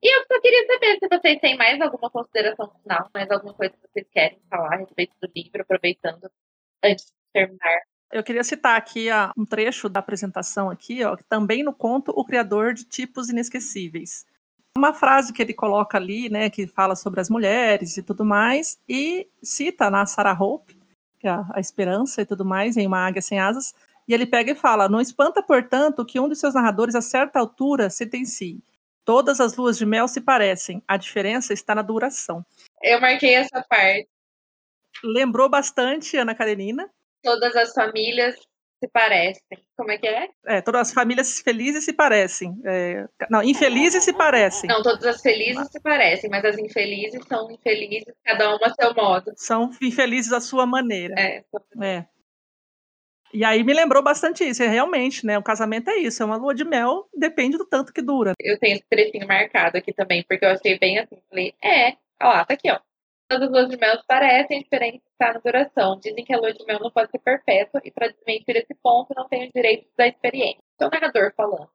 E eu só queria saber se vocês têm mais alguma consideração final, mais alguma coisa que vocês querem falar a respeito do livro, aproveitando antes de terminar. Eu queria citar aqui ah, um trecho da apresentação aqui, ó, que também no conto O Criador de Tipos Inesquecíveis. Uma frase que ele coloca ali, né, que fala sobre as mulheres e tudo mais, e cita na Sarah Hope, que é a, esperança e tudo mais, em Uma Águia Sem Asas, e ele pega e fala, não espanta, portanto, que um de seus narradores a certa altura sentencie. Todas as luas de mel se parecem, a diferença está na duração. Eu marquei essa parte. Lembrou bastante Ana Karenina, Todas as famílias se parecem. Como é que é? É, todas as famílias felizes se parecem. É, não, infelizes se parecem. Não, todas as felizes se parecem, mas as infelizes são infelizes, cada uma a seu modo. São infelizes à sua maneira. É, É. E aí me lembrou bastante isso. É realmente, né? O casamento é isso. É uma lua de mel, depende do tanto que dura. eu tenho esse trechinho marcado aqui também, porque eu achei bem assim. Falei, é, ó lá, tá aqui, ó. Todas as luas de mel parecem diferentes está na duração. Dizem que a lua de mel não pode ser perpétua e para desmentir esse ponto não tem o direito da experiência. Então, o narrador falando.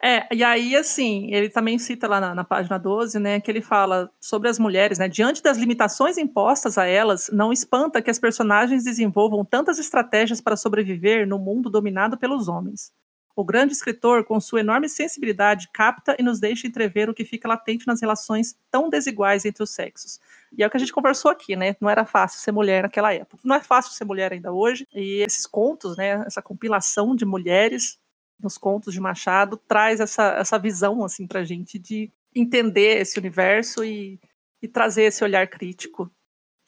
É, e aí, assim, ele também cita lá na, na, página 12, né, que ele fala sobre as mulheres, né, diante das limitações impostas a elas, não espanta que as personagens desenvolvam tantas estratégias para sobreviver no mundo dominado pelos homens. O grande escritor, com sua enorme sensibilidade, capta e nos deixa entrever o que fica latente nas relações tão desiguais entre os sexos. E é o que a gente conversou aqui, né? Não era fácil ser mulher naquela época. Não é fácil ser mulher ainda hoje. E esses contos, né? Essa compilação de mulheres nos contos de Machado traz essa, essa visão assim para gente de entender esse universo e, e trazer esse olhar crítico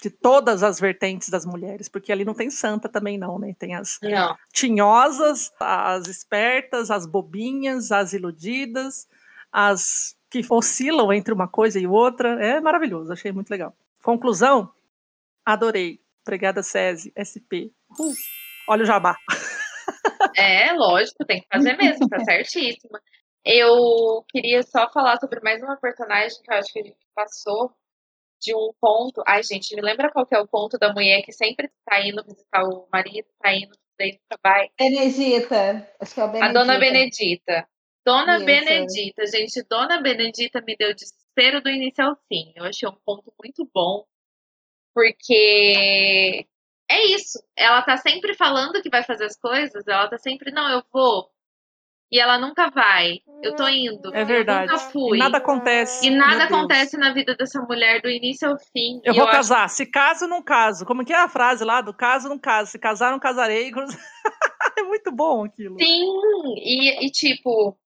de todas as vertentes das mulheres, porque ali não tem santa também não, né? Tem as não. tinhosas, as espertas, as bobinhas, as iludidas, as que oscilam entre uma coisa e outra. É maravilhoso, achei muito legal. Conclusão, adorei. Obrigada, SESI, SP. Uh, olha o jabá. É, lógico, tem que fazer mesmo, tá certíssima. Eu queria só falar sobre mais uma personagem que eu acho que a gente passou de um ponto. Ai, gente, me lembra qual que é o ponto da mulher que sempre tá indo visitar o marido, tá indo daí trabalho? Benedita. Acho que é o Benedita. A dona Benedita. Dona Isso. Benedita, gente, Dona Benedita me deu desespero do início ao fim. Eu achei um ponto muito bom, porque é isso. Ela tá sempre falando que vai fazer as coisas, ela tá sempre, não, eu vou. E ela nunca vai. Eu tô indo. É verdade. Eu nunca fui. E nada acontece. E nada acontece na vida dessa mulher do início ao fim. Eu vou eu casar. Acho... Se caso, não caso. Como que é a frase lá do caso, não caso. Se casar, não casarei. é muito bom aquilo. Sim. E, e tipo,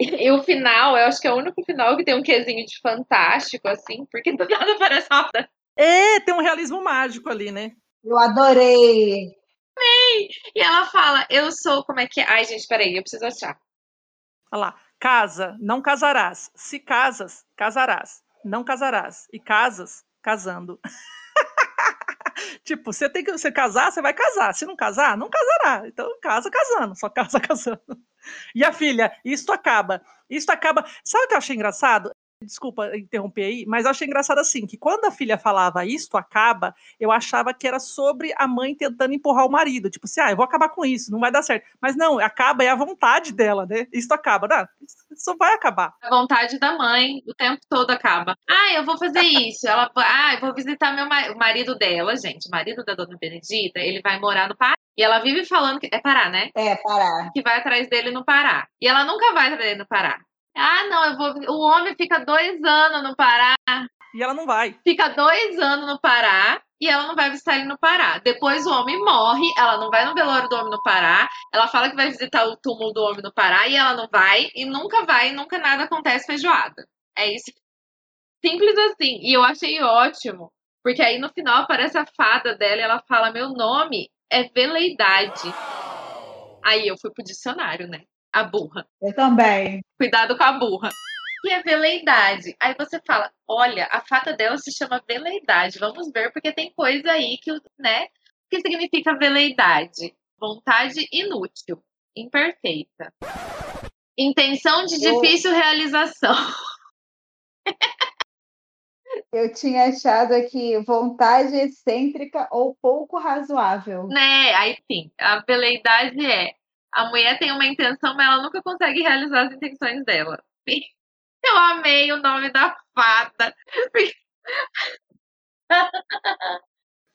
e o final, eu acho que é o único final que tem um quesinho de fantástico, assim, porque do nada parece uma. É, tem um realismo mágico ali, né? Eu adorei. Amei! E ela fala, eu sou, como é que é? Ai, gente, peraí, eu preciso achar. Olha lá, casa, não casarás. Se casas, casarás. Não casarás. E casas, casando. tipo, você tem que você casar, você vai casar. Se não casar, não casará. Então, casa casando, só casa casando. E a filha, isto acaba. Isto acaba. Sabe o que eu achei engraçado? Desculpa interromper aí, mas eu achei engraçado assim, que quando a filha falava isto acaba, eu achava que era sobre a mãe tentando empurrar o marido, tipo assim, ah, eu vou acabar com isso, não vai dar certo. Mas não, acaba é a vontade dela, né? Isto acaba, não, isso vai acabar. A vontade da mãe o tempo todo acaba. Ah, eu vou fazer isso. Ela, ah, eu vou visitar meu o marido dela, gente, o marido da dona Benedita, ele vai morar no Pará. E ela vive falando que é Pará, né? É, Pará. Que vai atrás dele no Pará. E ela nunca vai atrás dele no Pará. Ah, não, eu vou. O homem fica dois anos no Pará. E ela não vai. Fica dois anos no Pará e ela não vai visitar ele no Pará. Depois o homem morre, ela não vai no velório do homem no Pará. Ela fala que vai visitar o túmulo do homem no Pará e ela não vai. E nunca vai, e nunca nada acontece feijoada. É isso. Simples assim. E eu achei ótimo. Porque aí no final aparece a fada dela e ela fala: Meu nome é Veleidade. Aí eu fui pro dicionário, né? A burra. Eu também. Cuidado com a burra. E é veleidade. Aí você fala, olha, a fata dela se chama veleidade. Vamos ver, porque tem coisa aí que, né? O que significa veleidade? Vontade inútil, imperfeita. Intenção de difícil Eu... realização. Eu tinha achado aqui vontade excêntrica ou pouco razoável. Né, aí sim, a veleidade é a mulher tem uma intenção, mas ela nunca consegue realizar as intenções dela. Eu amei o nome da fada.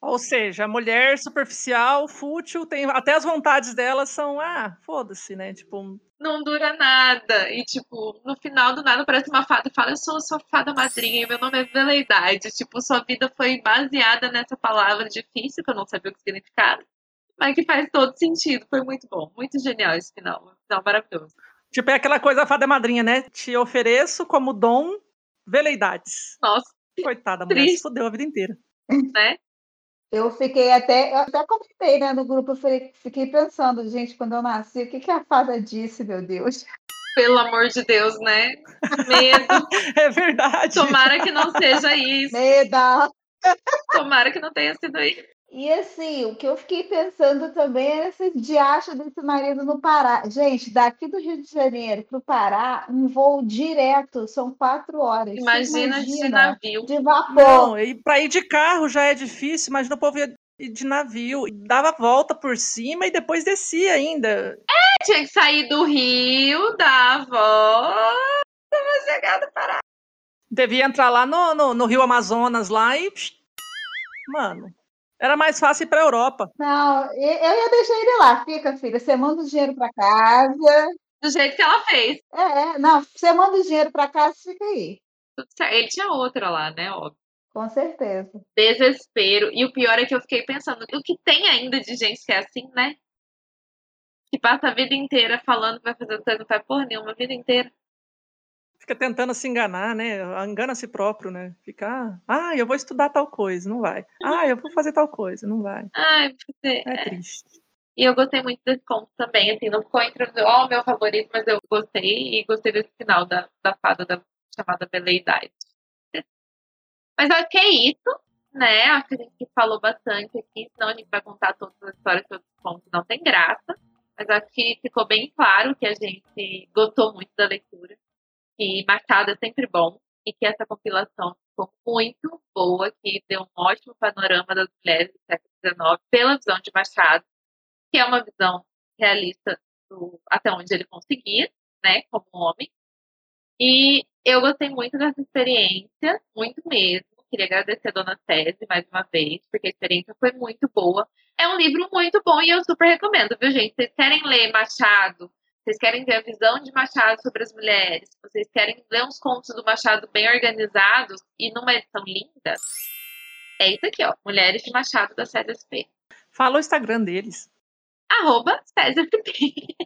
Ou seja, a mulher superficial, fútil, tem até as vontades dela são, ah, foda-se, né? Tipo, não dura nada. E tipo, no final do nada parece uma fada e fala: "Eu sou sua fada madrinha, e meu nome é Veleidade". Tipo, sua vida foi baseada nessa palavra difícil que eu não sabia o que significava mas que faz todo sentido. Foi muito bom, muito genial esse final. Um final maravilhoso. Tipo, é aquela coisa fada madrinha, né? Te ofereço como dom veleidades. Nossa. Coitada, mulher, se fodeu a vida inteira. Né? Eu fiquei até, eu até comentei, né, no grupo, eu fiquei pensando, gente, quando eu nasci, o que, que a fada disse, meu Deus? Pelo amor de Deus, né? Medo. é verdade. Tomara que não seja isso. Medo. Tomara que não tenha sido isso. E assim, o que eu fiquei pensando também era esse diacho desse marido no Pará. Gente, daqui do Rio de Janeiro para o Pará, um voo direto, são quatro horas. Imagina, imagina de navio. De vapor. Não, e para ir de carro já é difícil, imagina o povo ir de navio. Dava volta por cima e depois descia ainda. É, tinha que sair do Rio, dar a volta, pra chegar do Pará. Devia entrar lá no, no, no Rio Amazonas lá e. Mano, era mais fácil ir pra Europa. Não, eu ia deixar ele lá. Fica, filha. Você manda o dinheiro pra casa. Do jeito que ela fez. É, não, você manda o dinheiro pra casa e fica aí. Ele tinha outra lá, né? Óbvio. Com certeza. Desespero. E o pior é que eu fiquei pensando, o que tem ainda de gente que é assim, né? Que passa a vida inteira falando que vai fazer coisa, não faz porra nenhuma a vida inteira. Fica tentando se enganar, né? Engana a si próprio, né? Fica, ah, eu vou estudar tal coisa, não vai. Ah, eu vou fazer tal coisa, não vai. Ai, você. É triste. E eu gostei muito desse conto também, assim, não ficou entre os ó, o meu favorito, mas eu gostei e gostei desse final da, da fada da chamada Beleidade. Mas acho que é isso, né? Acho que a gente falou bastante aqui, senão a gente vai contar todas as histórias, todos os contos, não tem graça. Mas acho que ficou bem claro que a gente gostou muito da leitura, que Machado é sempre bom e que essa compilação ficou muito boa, que deu um ótimo panorama das mulheres do século XIX pela visão de Machado, que é uma visão realista do- até onde ele conseguia, né, como homem. E eu gostei muito dessa experiência, muito mesmo. Queria agradecer a Dona Tese mais uma vez, porque a experiência foi muito boa. É um livro muito bom e eu super recomendo, viu, gente? Vocês querem ler Machado? Vocês querem ver a visão de Machado sobre as mulheres? Vocês querem ler uns contos do Machado bem organizados e numa edição linda? É isso aqui, ó. Mulheres de Machado da CESP. Fala o Instagram deles. Arroba CESP.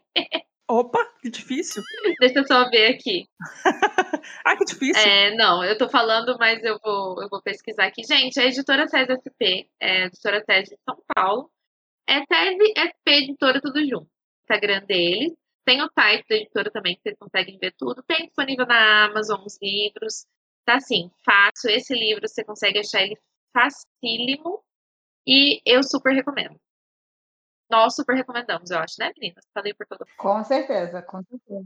Opa, que difícil. Deixa eu só ver aqui. Ah, que difícil. É, não, eu tô falando, mas eu vou, eu vou pesquisar aqui. Gente, a editora Tese SP, é a editora Tese de São Paulo, é Tese SP Editora Tudo Junto. Instagram deles. Tem o site da editora também, que vocês conseguem ver tudo. Tem disponível na Amazon os livros. Tá assim, fácil. Esse livro você consegue achar ele facílimo. E eu super recomendo. Nós super recomendamos, eu acho, né, meninas? Falei por todo mundo. Com certeza, com certeza.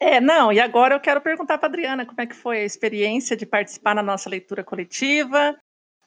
É, não, e agora eu quero perguntar para Adriana como é que foi a experiência de participar na nossa leitura coletiva,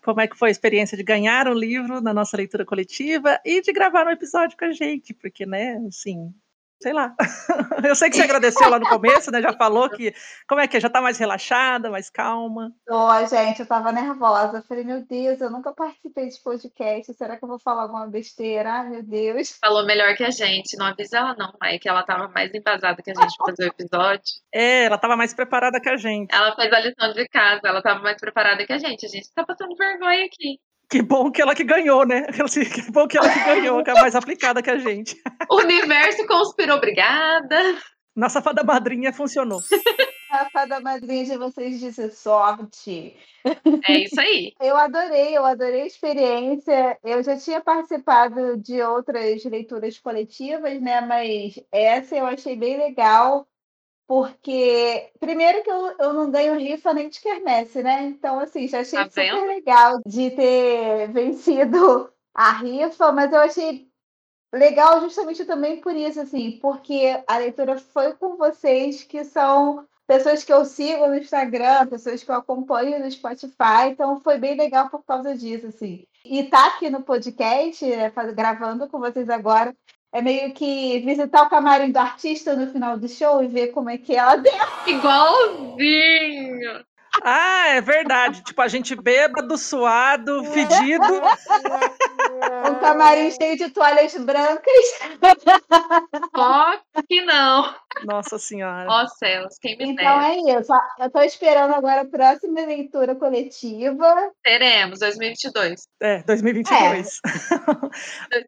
como é que foi a experiência de ganhar um livro na nossa leitura coletiva e de gravar um episódio com a gente, porque, né, assim, sei lá. Eu sei que você agradeceu lá no começo, né, já falou que, como é que é, já tá mais relaxada, mais calma. Ó, gente, eu tava nervosa. Eu Falei, meu Deus, eu nunca participei de podcast. Será que eu vou falar alguma besteira? Ai, meu Deus. Falou melhor que a gente. Não avisa ela, não, Mai, que ela tava mais embasada que a gente pra fazer o episódio. É, ela tava mais preparada que a gente. Ela fez a lição de casa, ela tava mais preparada que a gente. A gente tá passando vergonha aqui. Que bom que ela que ganhou, né? Assim, Que bom que ela que ganhou, que é mais aplicada que a gente. O universo conspirou, obrigada. Nossa fada madrinha funcionou. A fada madrinha de vocês disse sorte. É isso aí. Eu adorei, eu adorei a experiência. Eu já tinha participado de outras leituras coletivas, né? Mas essa eu achei bem legal, porque primeiro que eu, eu não ganho rifa nem de quermesse, né? Então, assim, já achei Tá super vendo? legal de ter vencido a rifa, mas eu achei legal justamente também por isso, assim, porque a leitura foi com vocês que são pessoas que eu sigo no Instagram, pessoas que eu acompanho no Spotify, então foi bem legal por causa disso, assim. E tá aqui no podcast, né, gravando com vocês agora, é meio que visitar o camarim do artista no final do show e ver como é que ela deu. Igualzinho. Ah, é verdade. Tipo, a gente bêbado, suado, fedido. Um camarim cheio de toalhas brancas. Ó que não. Nossa senhora. Ó céus, quem me Então dera. é isso. Eu tô esperando agora a próxima leitura coletiva. Teremos 2022. É, 2022.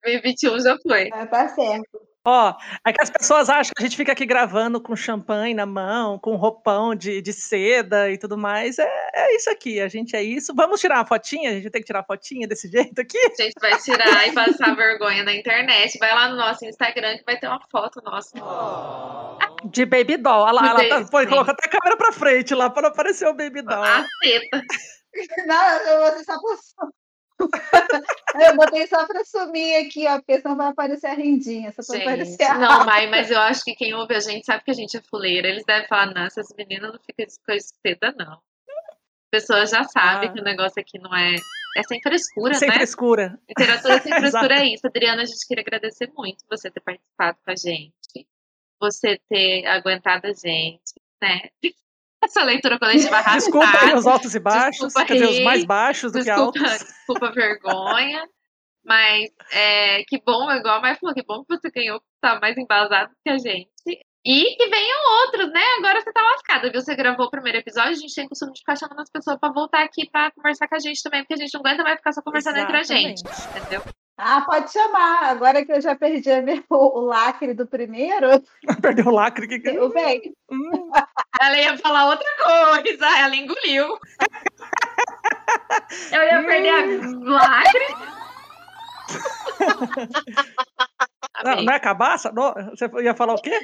2021 já foi. Ah, Tá certo. Ó, é que as pessoas acham que a gente fica aqui gravando com champanhe na mão, com roupão de, de seda e tudo mais. É, é isso aqui, a gente é isso. Vamos tirar uma fotinha? A gente tem que tirar uma fotinha desse jeito aqui? A gente vai tirar e passar vergonha na internet. Vai lá no nosso Instagram que vai ter uma foto nossa. De Baby Doll. Olha lá, ela tá, foi, colocou até a câmera pra frente lá, para não aparecer o Baby Doll. A teta. Não, eu botei só pra. Eu botei só pra sumir aqui, ó, porque senão vai aparecer a rendinha. Só aparecer a não, mas, mas eu acho que quem ouve a gente sabe que a gente é fuleira. Eles devem falar, não, essas meninas não ficam com essa teta, não. A pessoa já sabe Ah. que o negócio aqui não é É sem frescura, Sem né? frescura. Literatura sem frescura é isso. Adriana, a gente queria agradecer muito você ter participado com a gente. Você ter aguentado a gente, né? Essa leitura coletiva arrastada. Desculpa aí os altos e baixos, Desculpa quer dizer, os mais baixos do que altos. desculpa a vergonha. Mas é, que bom, igual a Mai falou, que bom que você ganhou, que tá mais embasado que a gente. E que venham outros, né? Agora você tá lascada, viu? Você gravou o primeiro episódio, a gente tem o costume de ficar chamando as pessoas pra voltar aqui pra conversar com a gente também, porque a gente não aguenta mais ficar só conversando entre a gente, Exatamente. entendeu? Ah, pode chamar. Agora que eu já perdi o, o lacre do primeiro, Perdeu o lacre. Que... que- eu venho. Hum, Ela ia falar outra coisa, ela engoliu. Eu ia perder a lacre. não, não é cabaça? Não, você ia falar o quê?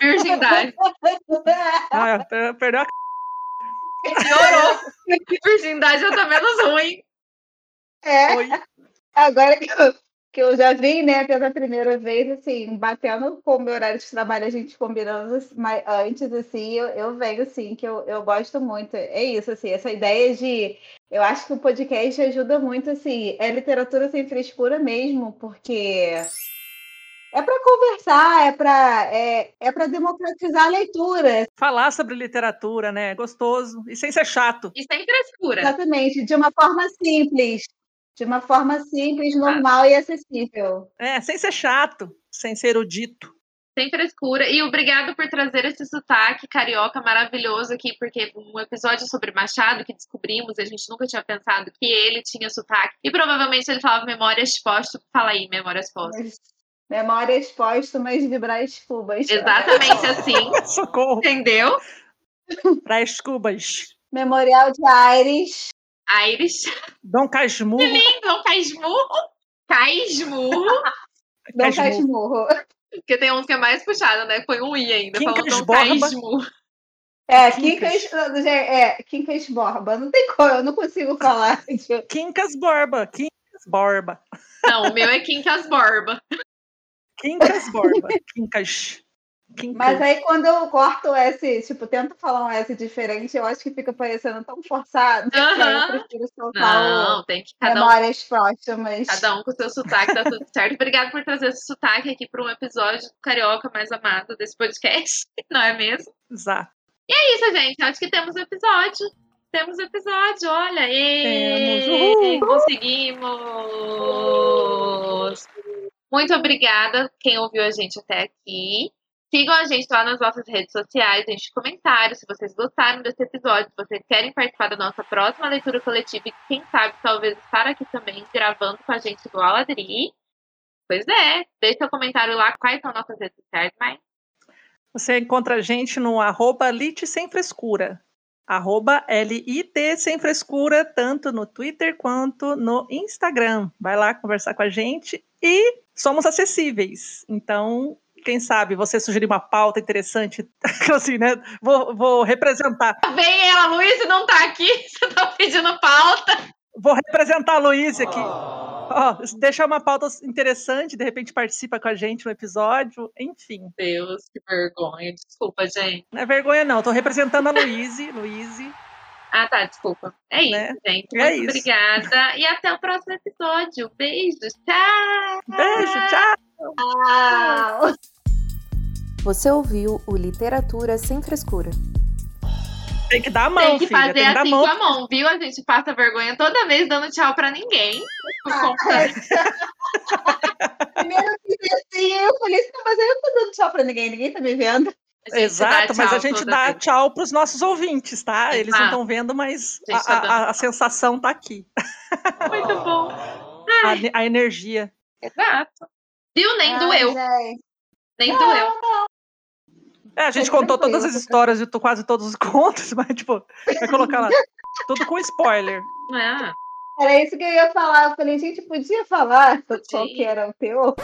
Virgindade. Ah, é, per- perdeu a Piorou. Virgindade já tá menos ruim. É, Oi. Agora que eu, que eu já vi, né, pela primeira vez, assim, batendo com o meu horário de trabalho, a gente combinando mas antes, assim, eu, eu venho, assim, que eu, eu gosto muito. É isso, assim, essa ideia de. Eu acho que o podcast ajuda muito, assim, é literatura sem frescura mesmo, porque. É para conversar, é para é, é para democratizar a leitura, Falar sobre literatura, né? É gostoso. E sem ser chato. E sem frescura. exatamente, de uma forma simples, de uma forma simples, normal e acessível. É, sem ser chato. Sem ser erudito. Sem frescura. E obrigado por trazer esse sotaque carioca maravilhoso aqui, porque um episódio sobre Machado que descobrimos, a gente nunca tinha pensado que ele tinha sotaque. E provavelmente ele falava memórias póstumas. Fala aí, memórias póstumas. Memórias póstumas de Brás Cubas. Exatamente assim. Socorro. Entendeu? As cubas. Memorial de Aires. Aires. Dom Casmurro. Caismurro. Dom Casmurro. Casmurro. Porque tem uns que é mais puxado, né? Põe um I ainda. Quincas Falou Dom Borba. Caismurro. É, Quincas. Quincas, é, Quincas Borba. Não tem como, eu não consigo falar. Quincas Borba. Quincas Borba. Não, o meu é Quincas Borba. Quincas Borba. Quincas. Mas aí quando eu corto o S, tipo, tento falar um S diferente, eu acho que fica parecendo tão forçado. Aham. eu prefiro soltar Não, tem que o cada um Memórias Póstumas. Cada um com o seu sotaque, tá tudo certo. Obrigada por trazer esse sotaque aqui para um episódio do carioca mais amado desse podcast, não é mesmo? Exato. É isso, gente. Acho que temos episódio. Temos episódio, olha. Temos. Ê, Uhul. conseguimos! Muito obrigada quem ouviu a gente até aqui. Sigam a gente lá nas nossas redes sociais, deixem comentários se vocês gostaram desse episódio, se vocês querem participar da nossa próxima leitura coletiva e quem sabe talvez estar aqui também gravando com a gente igual a Adri. Pois é, deixe seu comentário lá, quais são nossas redes sociais, mas Você encontra a gente no arroba Lit Sem Frescura. Arroba L-I-T Sem Frescura, tanto no Twitter quanto no Instagram. Vai lá conversar com a gente e somos acessíveis. Então, quem sabe você sugerir uma pauta interessante, assim, né? Vou, vou representar. Vem ela, Luiz, não tá aqui, você tá pedindo pauta. Vou representar a Luísa aqui. Ó, deixa uma pauta interessante, de repente participa com a gente no episódio, enfim. Deus, que vergonha. Desculpa, gente. Não é vergonha, não. Tô representando a Luíse. Luíse. Ah, tá, desculpa. É isso, Né? gente. É Muito isso. obrigada. E até o próximo episódio. Beijo. Tchau. Beijo, tchau. Tchau! Você ouviu o Literatura Sem Frescura. Tem que dar a mão, Tem que filha. fazer Tem que dar assim mão. com a mão, viu? A gente passa vergonha toda vez dando tchau pra ninguém. Por conta- Primeiro eu fiz assim, eu falei assim, "Não, mas eu não tô dando tchau pra ninguém, ninguém tá me vendo. Exato, dá mas a gente dá vez. tchau pros nossos ouvintes, tá? Eles não Exato. estão vendo, mas A a, tá a- sensação tá aqui. Muito bom. A, a energia. Exato. Viu? Nem Ai, doeu. gente. Nem doeu. É, a gente Foi contou todas as histórias de to- quase todos os contos, mas, tipo, vai colocar lá. Tudo com spoiler. Ah, Era isso que eu ia falar. Eu falei, gente, podia falar qual Podia. que era o teu?